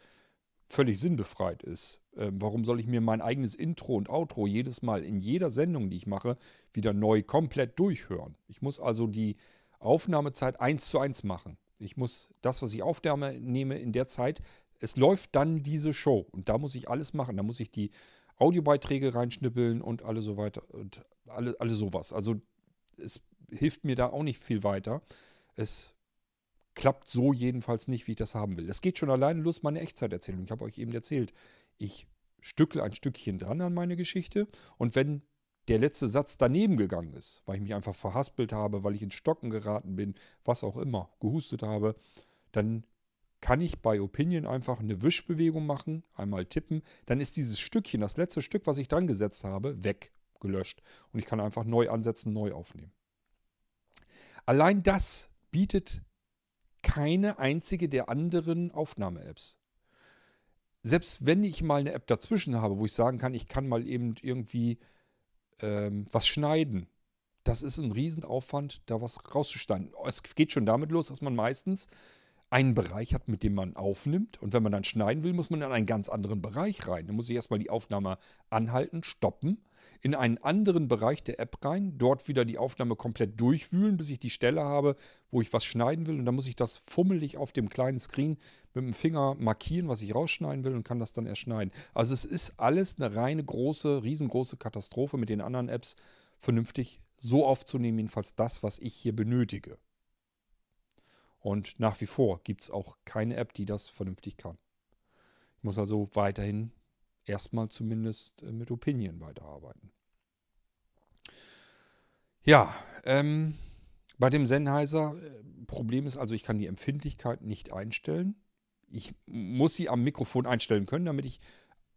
völlig sinnbefreit ist. Ähm, warum soll ich mir mein eigenes Intro und Outro jedes Mal in jeder Sendung, die ich mache, wieder neu komplett durchhören? Ich muss also die Aufnahmezeit eins zu eins machen. Ich muss das, was ich aufnehme in der Zeit, es läuft dann diese Show und da muss ich alles machen. Da muss ich die Audiobeiträge reinschnippeln und alle so weiter und alle, alle sowas. Also es hilft mir da auch nicht viel weiter. Es klappt so jedenfalls nicht, wie ich das haben will. Es geht schon alleine los, meine Echtzeiterzählung. Ich habe euch eben erzählt, ich stückel ein Stückchen dran an meine Geschichte und wenn der letzte Satz daneben gegangen ist, weil ich mich einfach verhaspelt habe, weil ich ins Stocken geraten bin, was auch immer, gehustet habe, dann kann ich bei Opinion einfach eine Wischbewegung machen, einmal tippen, dann ist dieses Stückchen, das letzte Stück, was ich dran gesetzt habe, weg, gelöscht. Und ich kann einfach neu ansetzen, neu aufnehmen. Allein das bietet keine einzige der anderen Aufnahme-Apps. Selbst wenn ich mal eine App dazwischen habe, wo ich sagen kann, ich kann mal eben irgendwie ähm, was schneiden. Das ist ein Riesenaufwand, da was rauszuschneiden. Es geht schon damit los, dass man meistens einen Bereich hat, mit dem man aufnimmt. Und wenn man dann schneiden will, muss man in einen ganz anderen Bereich rein. Dann muss ich erstmal die Aufnahme anhalten, stoppen, in einen anderen Bereich der App rein, dort wieder die Aufnahme komplett durchwühlen, bis ich die Stelle habe, wo ich was schneiden will. Und dann muss ich das fummelig auf dem kleinen Screen mit dem Finger markieren, was ich rausschneiden will und kann das dann erst schneiden. Also es ist alles eine reine große, riesengroße Katastrophe mit den anderen Apps vernünftig so aufzunehmen, jedenfalls das, was ich hier benötige. Und nach wie vor gibt es auch keine App, die das vernünftig kann. Ich muss also weiterhin erstmal zumindest äh, mit Opinion weiterarbeiten. Ja, ähm, Bei dem Sennheiser, äh, Problem ist also, ich kann die Empfindlichkeit nicht einstellen. Ich muss sie am Mikrofon einstellen können, damit ich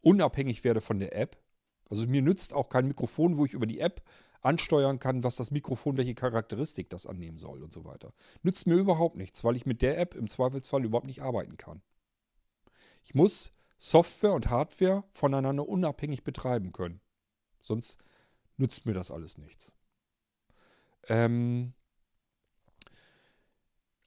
unabhängig werde von der App. Also mir nützt auch kein Mikrofon, wo ich über die App ansteuern kann, was das Mikrofon, welche Charakteristik das annehmen soll und so weiter. Nützt mir überhaupt nichts, weil ich mit der App im Zweifelsfall überhaupt nicht arbeiten kann. Ich muss Software und Hardware voneinander unabhängig betreiben können. Sonst nützt mir das alles nichts. Ähm,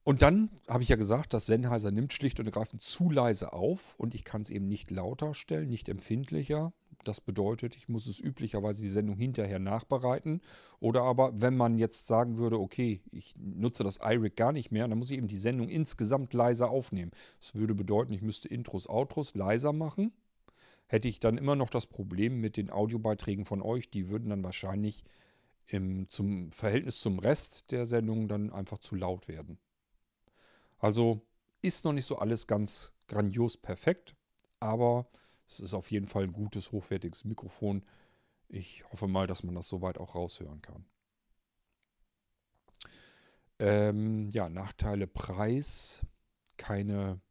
und dann habe ich ja gesagt, das Sennheiser nimmt schlicht und ergreifend zu leise auf und ich kann es eben nicht lauter stellen, nicht empfindlicher. Das bedeutet, ich muss es üblicherweise die Sendung hinterher nachbereiten. Oder aber, wenn man jetzt sagen würde, okay, ich nutze das iRig gar nicht mehr, dann muss ich eben die Sendung insgesamt leiser aufnehmen. Das würde bedeuten, ich müsste Intros, Outros leiser machen. Hätte ich dann immer noch das Problem mit den Audiobeiträgen von euch, die würden dann wahrscheinlich im zum Verhältnis zum Rest der Sendung dann einfach zu laut werden. Also ist noch nicht so alles ganz grandios perfekt, aber es ist auf jeden Fall ein gutes, hochwertiges Mikrofon. Ich hoffe mal, dass man das soweit auch raushören kann. Ähm, ja, Nachteile Preis, keine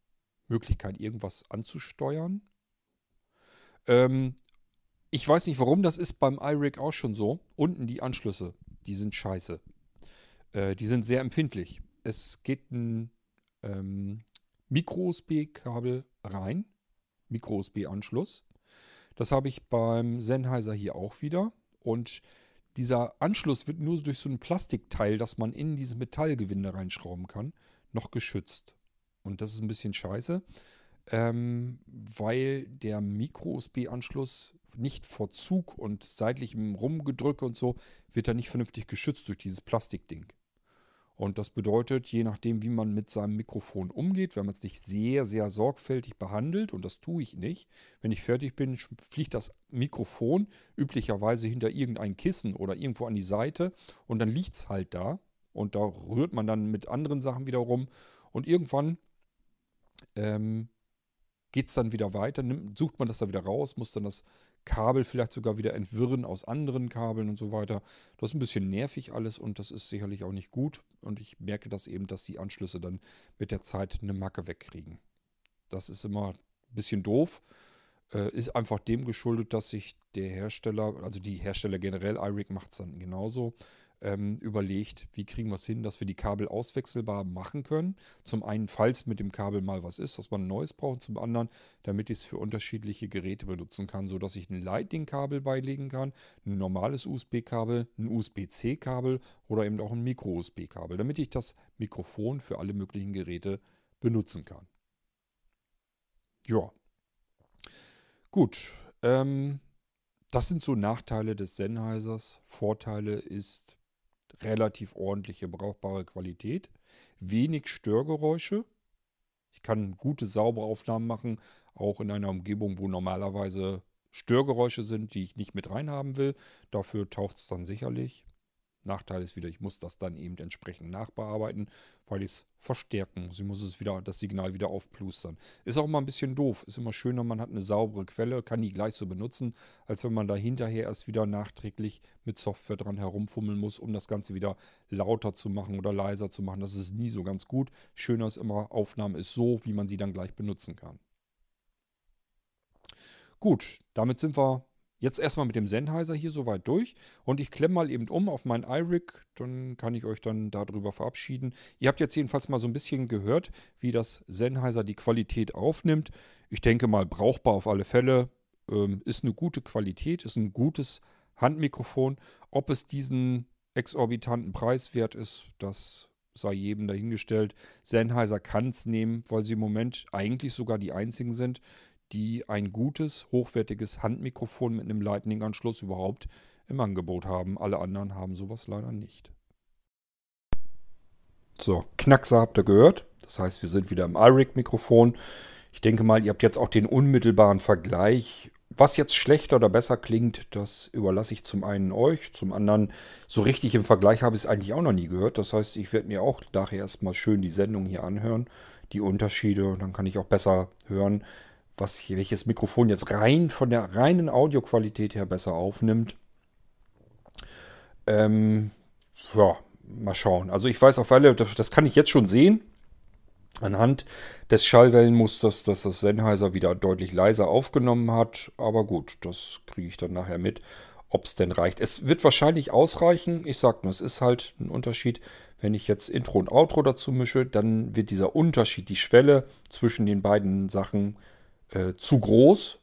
Möglichkeit, irgendwas anzusteuern. Ähm, ich weiß nicht, warum, das ist beim iRig auch schon so. Unten die Anschlüsse, die sind scheiße. Äh, die sind sehr empfindlich. Es geht ein ähm, Micro-USB-Kabel rein, Micro-USB-Anschluss. Das habe ich beim Sennheiser hier auch wieder. Und dieser Anschluss wird nur durch so ein Plastikteil, das man in dieses Metallgewinde reinschrauben kann, noch geschützt. Und das ist ein bisschen scheiße, ähm, weil der Micro-USB-Anschluss nicht vor Zug und seitlichem Rumgedrücke und so wird er nicht vernünftig geschützt durch dieses Plastikding. Und das bedeutet, je nachdem, wie man mit seinem Mikrofon umgeht, wenn man es nicht sehr, sehr sorgfältig behandelt, und das tue ich nicht, wenn ich fertig bin, fliegt das Mikrofon üblicherweise hinter irgendein Kissen oder irgendwo an die Seite und dann liegt es halt da. Und da rührt man dann mit anderen Sachen wieder rum. Und irgendwann ähm, geht es dann wieder weiter, nimmt, sucht man das da wieder raus, muss dann das Kabel vielleicht sogar wieder entwirren aus anderen Kabeln und so weiter. Das ist ein bisschen nervig alles und das ist sicherlich auch nicht gut. Und ich merke das eben, dass die Anschlüsse dann mit der Zeit eine Macke wegkriegen. Das ist immer ein bisschen doof. Äh, ist einfach dem geschuldet, dass sich der Hersteller, also die Hersteller generell, iRig macht es dann genauso, ähm, überlegt, wie kriegen wir es hin, dass wir die Kabel auswechselbar machen können. Zum einen, falls mit dem Kabel mal was ist, dass man ein neues braucht, zum anderen, damit ich es für unterschiedliche Geräte benutzen kann, sodass ich ein Lightning-Kabel beilegen kann, ein normales USB-Kabel, ein USB-C-Kabel oder eben auch ein Micro-USB-Kabel, damit ich das Mikrofon für alle möglichen Geräte benutzen kann. Ja. Gut. Ähm, das sind so Nachteile des Sennheisers. Vorteile ist relativ ordentliche, brauchbare Qualität, wenig Störgeräusche. Ich kann gute, saubere Aufnahmen machen, auch in einer Umgebung, wo normalerweise Störgeräusche sind, die ich nicht mit reinhaben will. Dafür taucht es dann sicherlich. Nachteil ist wieder, ich muss das dann eben entsprechend nachbearbeiten, weil ich es verstärken muss. Ich muss es wieder, das Signal wieder aufplustern. Ist auch immer ein bisschen doof. Ist immer schöner, man hat eine saubere Quelle, kann die gleich so benutzen, als wenn man da hinterher erst wieder nachträglich mit Software dran herumfummeln muss, um das Ganze wieder lauter zu machen oder leiser zu machen. Das ist nie so ganz gut. Schöner ist immer, Aufnahme ist so, wie man sie dann gleich benutzen kann. Gut, damit sind wir jetzt erstmal mit dem Sennheiser hier soweit durch und ich klemme mal eben um auf mein iRig, dann kann ich euch dann darüber verabschieden. Ihr habt jetzt jedenfalls mal so ein bisschen gehört, wie das Sennheiser die Qualität aufnimmt. Ich denke mal brauchbar auf alle Fälle, ähm, ist eine gute Qualität, ist ein gutes Handmikrofon. Ob es diesen exorbitanten Preis wert ist, das sei jedem dahingestellt. Sennheiser kann es nehmen, weil sie im Moment eigentlich sogar die einzigen sind, die ein gutes, hochwertiges Handmikrofon mit einem Lightning-Anschluss überhaupt im Angebot haben. Alle anderen haben sowas leider nicht. So, Knackser habt ihr gehört. Das heißt, wir sind wieder im iRig-Mikrofon. Ich denke mal, ihr habt jetzt auch den unmittelbaren Vergleich. Was jetzt schlechter oder besser klingt, das überlasse ich zum einen euch, zum anderen so richtig im Vergleich habe ich es eigentlich auch noch nie gehört. Das heißt, ich werde mir auch nachher erstmal schön die Sendung hier anhören, die Unterschiede und dann kann ich auch besser hören, was welches Mikrofon jetzt rein von der reinen Audioqualität her besser aufnimmt. Ähm, ja, mal schauen. Also ich weiß auf alle, das kann ich jetzt schon sehen. Anhand des Schallwellenmusters, dass das Sennheiser wieder deutlich leiser aufgenommen hat. Aber gut, das kriege ich dann nachher mit, ob es denn reicht. Es wird wahrscheinlich ausreichen. Ich sage nur, es ist halt ein Unterschied. Wenn ich jetzt Intro und Outro dazu mische, dann wird dieser Unterschied, die Schwelle zwischen den beiden Sachen zu groß.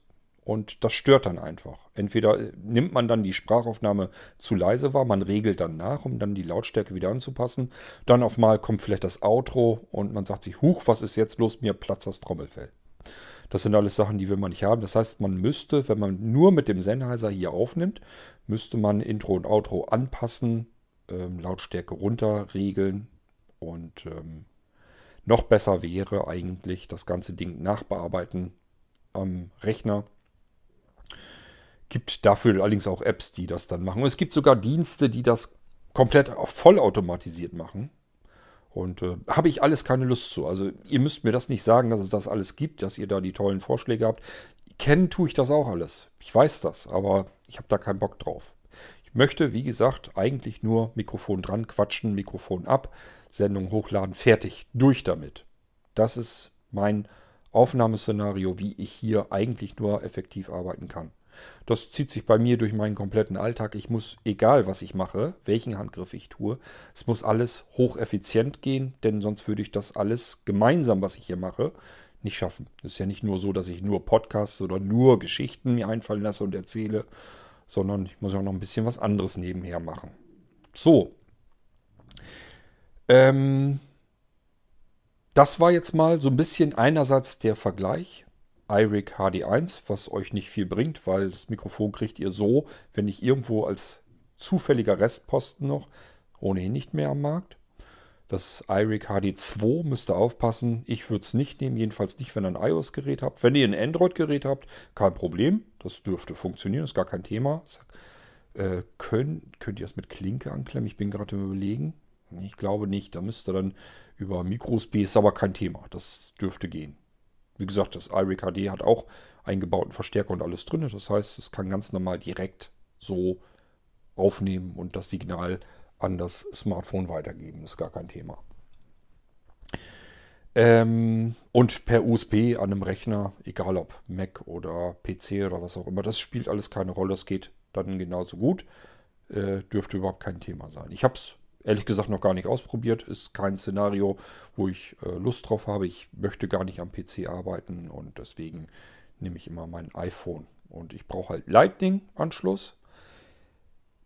Und das stört dann einfach. Entweder äh, nimmt man dann die Sprachaufnahme zu leise wahr, man regelt dann nach, um dann die Lautstärke wieder anzupassen. Dann auf mal kommt vielleicht das Outro und man sagt sich, huch, was ist jetzt los? Mir platzt das Trommelfell. Das sind alles Sachen, die will man nicht haben. Das heißt, man müsste, wenn man nur mit dem Sennheiser hier aufnimmt, müsste man Intro und Outro anpassen, ähm, Lautstärke runter regeln und ähm, noch besser wäre eigentlich das ganze Ding nachbearbeiten am Rechner Gibt dafür allerdings auch Apps, die das dann machen. Und es gibt sogar Dienste, die das komplett vollautomatisiert machen. Und äh, habe ich alles keine Lust zu. Also ihr müsst mir das nicht sagen, dass es das alles gibt, dass ihr da die tollen Vorschläge habt. Kennen tue ich das auch alles. Ich weiß das, aber ich habe da keinen Bock drauf. Ich möchte, wie gesagt, eigentlich nur Mikrofon dran quatschen, Mikrofon ab, Sendung hochladen, fertig, durch damit. Das ist mein Aufnahmeszenario, wie ich hier eigentlich nur effektiv arbeiten kann. Das zieht sich bei mir durch meinen kompletten Alltag. Ich muss, egal was ich mache, welchen Handgriff ich tue, es muss alles hocheffizient gehen, denn sonst würde ich das alles gemeinsam, was ich hier mache, nicht schaffen. Es ist ja nicht nur so, dass ich nur Podcasts oder nur Geschichten mir einfallen lasse und erzähle, sondern ich muss auch noch ein bisschen was anderes nebenher machen. So. Ähm, das war jetzt mal so ein bisschen einerseits der Vergleich iRig HD1, was euch nicht viel bringt, weil das Mikrofon kriegt ihr so, wenn nicht irgendwo als zufälliger Restposten noch, ohnehin nicht mehr am Markt. Das iRig HD2 müsst ihr aufpassen. Ich würde es nicht nehmen, jedenfalls nicht, wenn ihr ein iOS-Gerät habt. Wenn ihr ein Android-Gerät habt, kein Problem. Das dürfte funktionieren, ist gar kein Thema. Äh, könnt, könnt ihr es mit Klinke anklemmen? Ich bin gerade im Überlegen. Ich glaube nicht. Da müsst ihr dann über Micro-USB, ist aber kein Thema. Das dürfte gehen. Wie gesagt, das iRig HD hat auch eingebauten Verstärker und alles drin. Das heißt, es kann ganz normal direkt so aufnehmen und das Signal an das Smartphone weitergeben. Ist gar kein Thema. Ähm, und per USB an einem Rechner, egal ob Mac oder PC oder was auch immer, das spielt alles keine Rolle. Das geht dann genauso gut. Äh, dürfte überhaupt kein Thema sein. Ich habe es ehrlich gesagt noch gar nicht ausprobiert. Ist kein Szenario, wo ich äh, Lust drauf habe. Ich möchte gar nicht am PC arbeiten und deswegen nehme ich immer mein iPhone. Und ich brauche halt Lightning-Anschluss.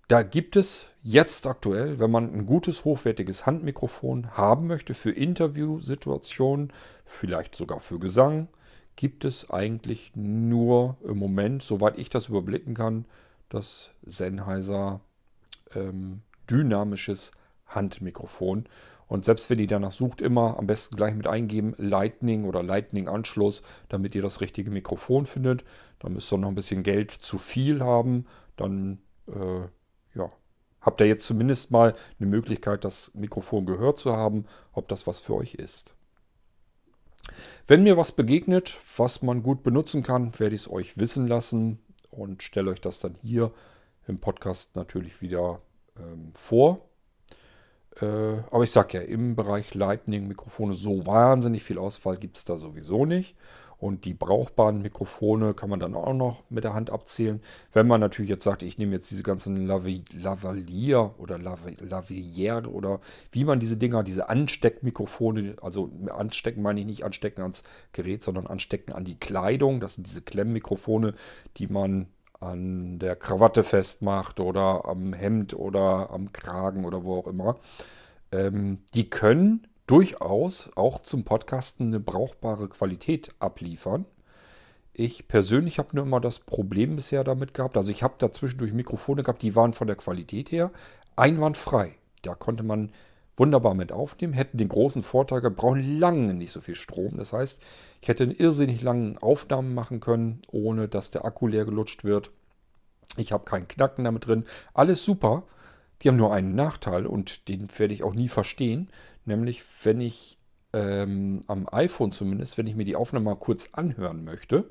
Da gibt es jetzt aktuell, wenn man ein gutes, hochwertiges Handmikrofon haben möchte für Interviewsituationen, vielleicht sogar für Gesang, gibt es eigentlich nur im Moment, soweit ich das überblicken kann, das Sennheiser ähm, dynamisches Handmikrofon. Und selbst wenn ihr danach sucht, immer am besten gleich mit eingeben Lightning oder Lightning-Anschluss, damit ihr das richtige Mikrofon findet. Dann müsst ihr noch ein bisschen Geld zu viel haben. Dann äh, ja, habt ihr jetzt zumindest mal eine Möglichkeit, das Mikrofon gehört zu haben, ob das was für euch ist. Wenn mir was begegnet, was man gut benutzen kann, werde ich es euch wissen lassen und stelle euch das dann hier im Podcast natürlich wieder ähm, vor. Äh, aber ich sag ja, im Bereich Lightning-Mikrofone so wahnsinnig viel Auswahl gibt es da sowieso nicht. Und die brauchbaren Mikrofone kann man dann auch noch mit der Hand abzählen. Wenn man natürlich jetzt sagt, ich nehme jetzt diese ganzen Lavalier oder Lavalier oder wie man diese Dinger, diese Ansteckmikrofone, also anstecken meine ich nicht anstecken ans Gerät, sondern anstecken an die Kleidung. Das sind diese Klemmmikrofone, die man an der Krawatte festmacht oder am Hemd oder am Kragen oder wo auch immer. Ähm, die können durchaus auch zum Podcasten eine brauchbare Qualität abliefern. Ich persönlich habe nur immer das Problem bisher damit gehabt. Also ich habe da zwischendurch Mikrofone gehabt, die waren von der Qualität her einwandfrei. Da konnte man wunderbar mit aufnehmen, hätten den großen Vorteil, wir brauchen lange nicht so viel Strom. Das heißt, ich hätte einen irrsinnig langen Aufnahmen machen können, ohne dass der Akku leer gelutscht wird. Ich habe keinen Knacken damit drin. Alles super. Die haben nur einen Nachteil und den werde ich auch nie verstehen. Nämlich, wenn ich ähm, am iPhone zumindest, wenn ich mir die Aufnahme mal kurz anhören möchte,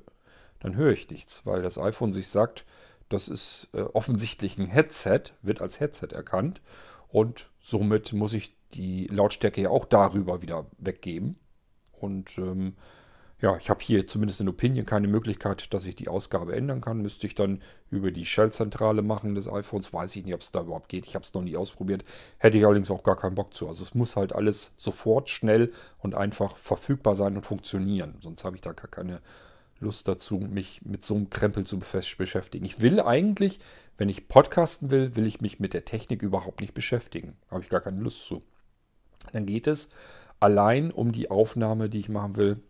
dann höre ich nichts, weil das iPhone sich sagt, das ist äh, offensichtlich ein Headset, wird als Headset erkannt und somit muss ich die Lautstärke ja auch darüber wieder weggeben. Und ähm, ja, ich habe hier zumindest in Opinion keine Möglichkeit, dass ich die Ausgabe ändern kann. Müsste ich dann über die Shell-Zentrale machen des iPhones. Weiß ich nicht, ob es da überhaupt geht. Ich habe es noch nie ausprobiert. Hätte ich allerdings auch gar keinen Bock zu. Also es muss halt alles sofort, schnell und einfach verfügbar sein und funktionieren. Sonst habe ich da gar keine Lust dazu, mich mit so einem Krempel zu beschäftigen. Ich will eigentlich, wenn ich podcasten will, will ich mich mit der Technik überhaupt nicht beschäftigen. Habe ich gar keine Lust zu. Dann geht es allein um die Aufnahme, die ich machen will,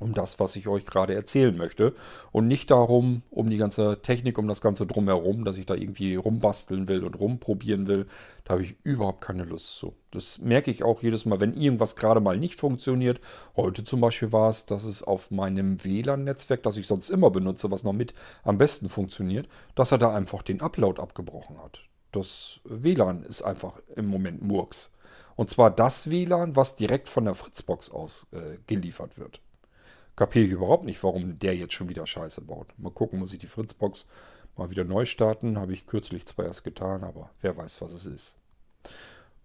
um das, was ich euch gerade erzählen möchte. Und nicht darum, um die ganze Technik, um das Ganze drumherum, dass ich da irgendwie rumbasteln will und rumprobieren will. Da habe ich überhaupt keine Lust zu. Das merke ich auch jedes Mal, wenn irgendwas gerade mal nicht funktioniert. Heute zum Beispiel war es, dass es auf meinem WLAN-Netzwerk, das ich sonst immer benutze, was noch mit am besten funktioniert, dass er da einfach den Upload abgebrochen hat. Das WLAN ist einfach im Moment Murks. Und zwar das WLAN, was direkt von der Fritzbox aus äh, geliefert wird. Kapiere ich überhaupt nicht, warum der jetzt schon wieder Scheiße baut. Mal gucken, muss ich die Fritzbox mal wieder neu starten. Habe ich kürzlich zwar erst getan, aber wer weiß, was es ist.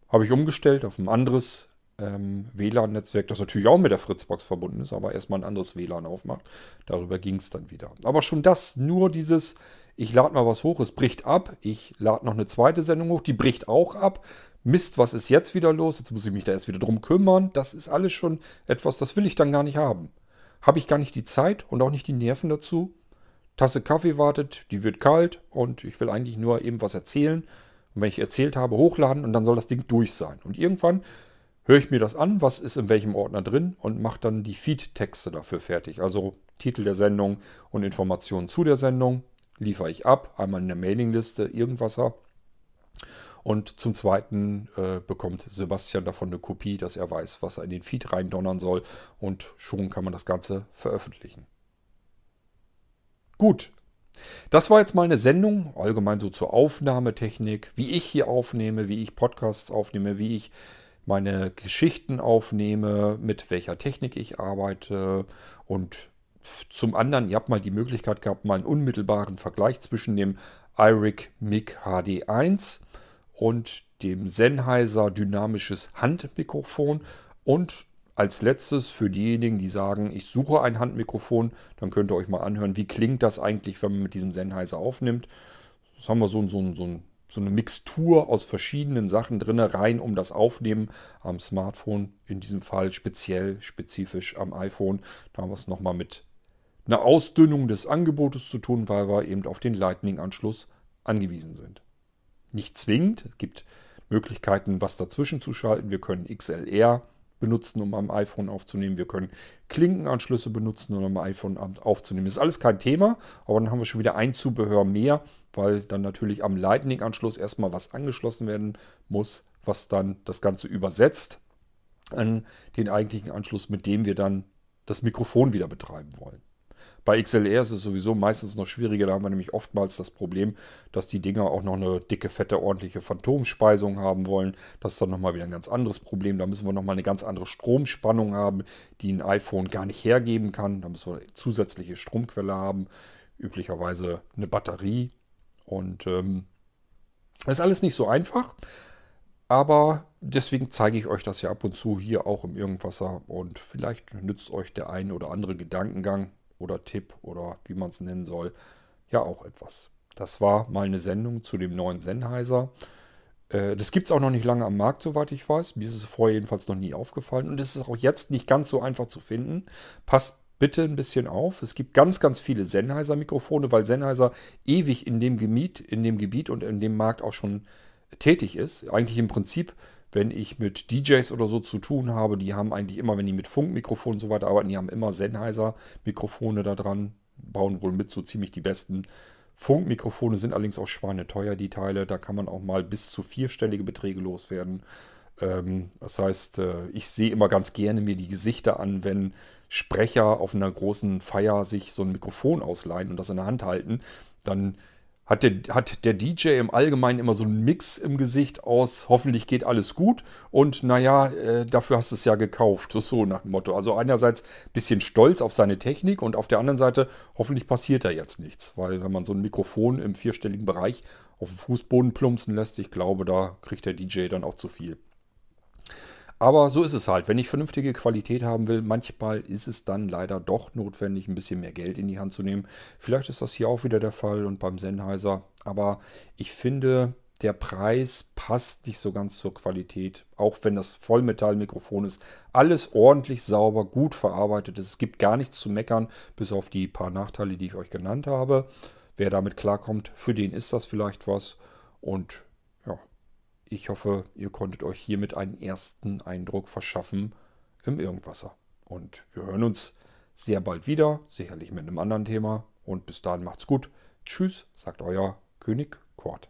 Habe ich umgestellt auf ein anderes ähm, WLAN-Netzwerk, das natürlich auch mit der Fritzbox verbunden ist, aber erstmal ein anderes WLAN aufmacht. Darüber ging es dann wieder. Aber schon das, nur dieses, ich lade mal was hoch, es bricht ab. Ich lade noch eine zweite Sendung hoch, die bricht auch ab. Mist, was ist jetzt wieder los? Jetzt muss ich mich da erst wieder drum kümmern. Das ist alles schon etwas, das will ich dann gar nicht haben. Habe ich gar nicht die Zeit und auch nicht die Nerven dazu. Tasse Kaffee wartet, die wird kalt und ich will eigentlich nur eben was erzählen. Und wenn ich erzählt habe, hochladen und dann soll das Ding durch sein. Und irgendwann höre ich mir das an, was ist in welchem Ordner drin und mache dann die Feed-Texte dafür fertig. Also Titel der Sendung und Informationen zu der Sendung liefere ich ab. Einmal in der Mailingliste irgendwas und zum Zweiten äh, bekommt Sebastian davon eine Kopie, dass er weiß, was er in den Feed reindonnern soll. Und schon kann man das Ganze veröffentlichen. Gut. Das war jetzt mal eine Sendung, allgemein so zur Aufnahmetechnik, wie ich hier aufnehme, wie ich Podcasts aufnehme, wie ich meine Geschichten aufnehme, mit welcher Technik ich arbeite und zum anderen, ihr habt mal die Möglichkeit gehabt, mal einen unmittelbaren Vergleich zwischen dem iRig MIG HD1 und dem Sennheiser dynamisches Handmikrofon und als letztes für diejenigen, die sagen, ich suche ein Handmikrofon, dann könnt ihr euch mal anhören, wie klingt das eigentlich, wenn man mit diesem Sennheiser aufnimmt. Das haben wir so, so, so, so eine Mixtur aus verschiedenen Sachen drin, rein um das Aufnehmen am Smartphone, in diesem Fall speziell, spezifisch am iPhone. Da haben wir es nochmal mit einer Ausdünnung des Angebotes zu tun, weil wir eben auf den Lightning-Anschluss angewiesen sind nicht zwingend. Es gibt Möglichkeiten, was dazwischen zu schalten. Wir können XLR benutzen, um am iPhone aufzunehmen. Wir können Klinkenanschlüsse benutzen, um am iPhone aufzunehmen. Das ist alles kein Thema, aber dann haben wir schon wieder ein Zubehör mehr, weil dann natürlich am Lightning-Anschluss erstmal was angeschlossen werden muss, was dann das Ganze übersetzt an den eigentlichen Anschluss, mit dem wir dann das Mikrofon wieder betreiben wollen. Bei XLR ist es sowieso meistens noch schwieriger. Da haben wir nämlich oftmals das Problem, dass die Dinger auch noch eine dicke, fette, ordentliche Phantomspeisung haben wollen. Das ist dann nochmal wieder ein ganz anderes Problem. Da müssen wir nochmal eine ganz andere Stromspannung haben, die ein iPhone gar nicht hergeben kann. Da müssen wir eine zusätzliche Stromquelle haben. Üblicherweise eine Batterie. Und ähm, das ist alles nicht so einfach. Aber deswegen zeige ich euch das ja ab und zu hier auch im Irgendwasser. Und vielleicht nützt euch der ein oder andere Gedankengang oder Tipp oder wie man es nennen soll, ja auch etwas. Das war mal eine Sendung zu dem neuen Sennheiser. Äh, das gibt es auch noch nicht lange am Markt, soweit ich weiß. Mir ist es vorher jedenfalls noch nie aufgefallen. Und es ist auch jetzt nicht ganz so einfach zu finden. Passt bitte ein bisschen auf. Es gibt ganz, ganz viele Sennheiser-Mikrofone, weil Sennheiser ewig in dem Gebiet, in dem Gebiet und in dem Markt auch schon tätig ist. Eigentlich im Prinzip wenn ich mit DJs oder so zu tun habe, die haben eigentlich immer, wenn die mit Funkmikrofonen und so weiter arbeiten, die haben immer Sennheiser-Mikrofone da dran, bauen wohl mit so ziemlich die besten. Funkmikrofone sind allerdings auch schweineteuer, die Teile. Da kann man auch mal bis zu vierstellige Beträge loswerden. Ähm, das heißt, äh, ich sehe immer ganz gerne mir die Gesichter an, wenn Sprecher auf einer großen Feier sich so ein Mikrofon ausleihen und das in der Hand halten. Dann hat der, hat der DJ im Allgemeinen immer so einen Mix im Gesicht aus, hoffentlich geht alles gut und naja, äh, dafür hast du es ja gekauft, so nach dem Motto. Also einerseits ein bisschen stolz auf seine Technik und auf der anderen Seite hoffentlich passiert da jetzt nichts, weil wenn man so ein Mikrofon im vierstelligen Bereich auf den Fußboden plumpsen lässt. Ich glaube, da kriegt der DJ dann auch zu viel. Aber so ist es halt. Wenn ich vernünftige Qualität haben will, manchmal ist es dann leider doch notwendig, ein bisschen mehr Geld in die Hand zu nehmen. Vielleicht ist das hier auch wieder der Fall und beim Sennheiser. Aber ich finde, der Preis passt nicht so ganz zur Qualität. Auch wenn das Vollmetallmikrofon ist. Alles ordentlich sauber, gut verarbeitet ist. Es gibt gar nichts zu meckern, bis auf die paar Nachteile, die ich euch genannt habe. Wer damit klarkommt, für den ist das vielleicht was. Und ich hoffe, ihr konntet euch hiermit einen ersten Eindruck verschaffen im Irgendwasser. Und wir hören uns sehr bald wieder, sicherlich mit einem anderen Thema. Und bis dahin macht's gut. Tschüss, sagt euer König Kort.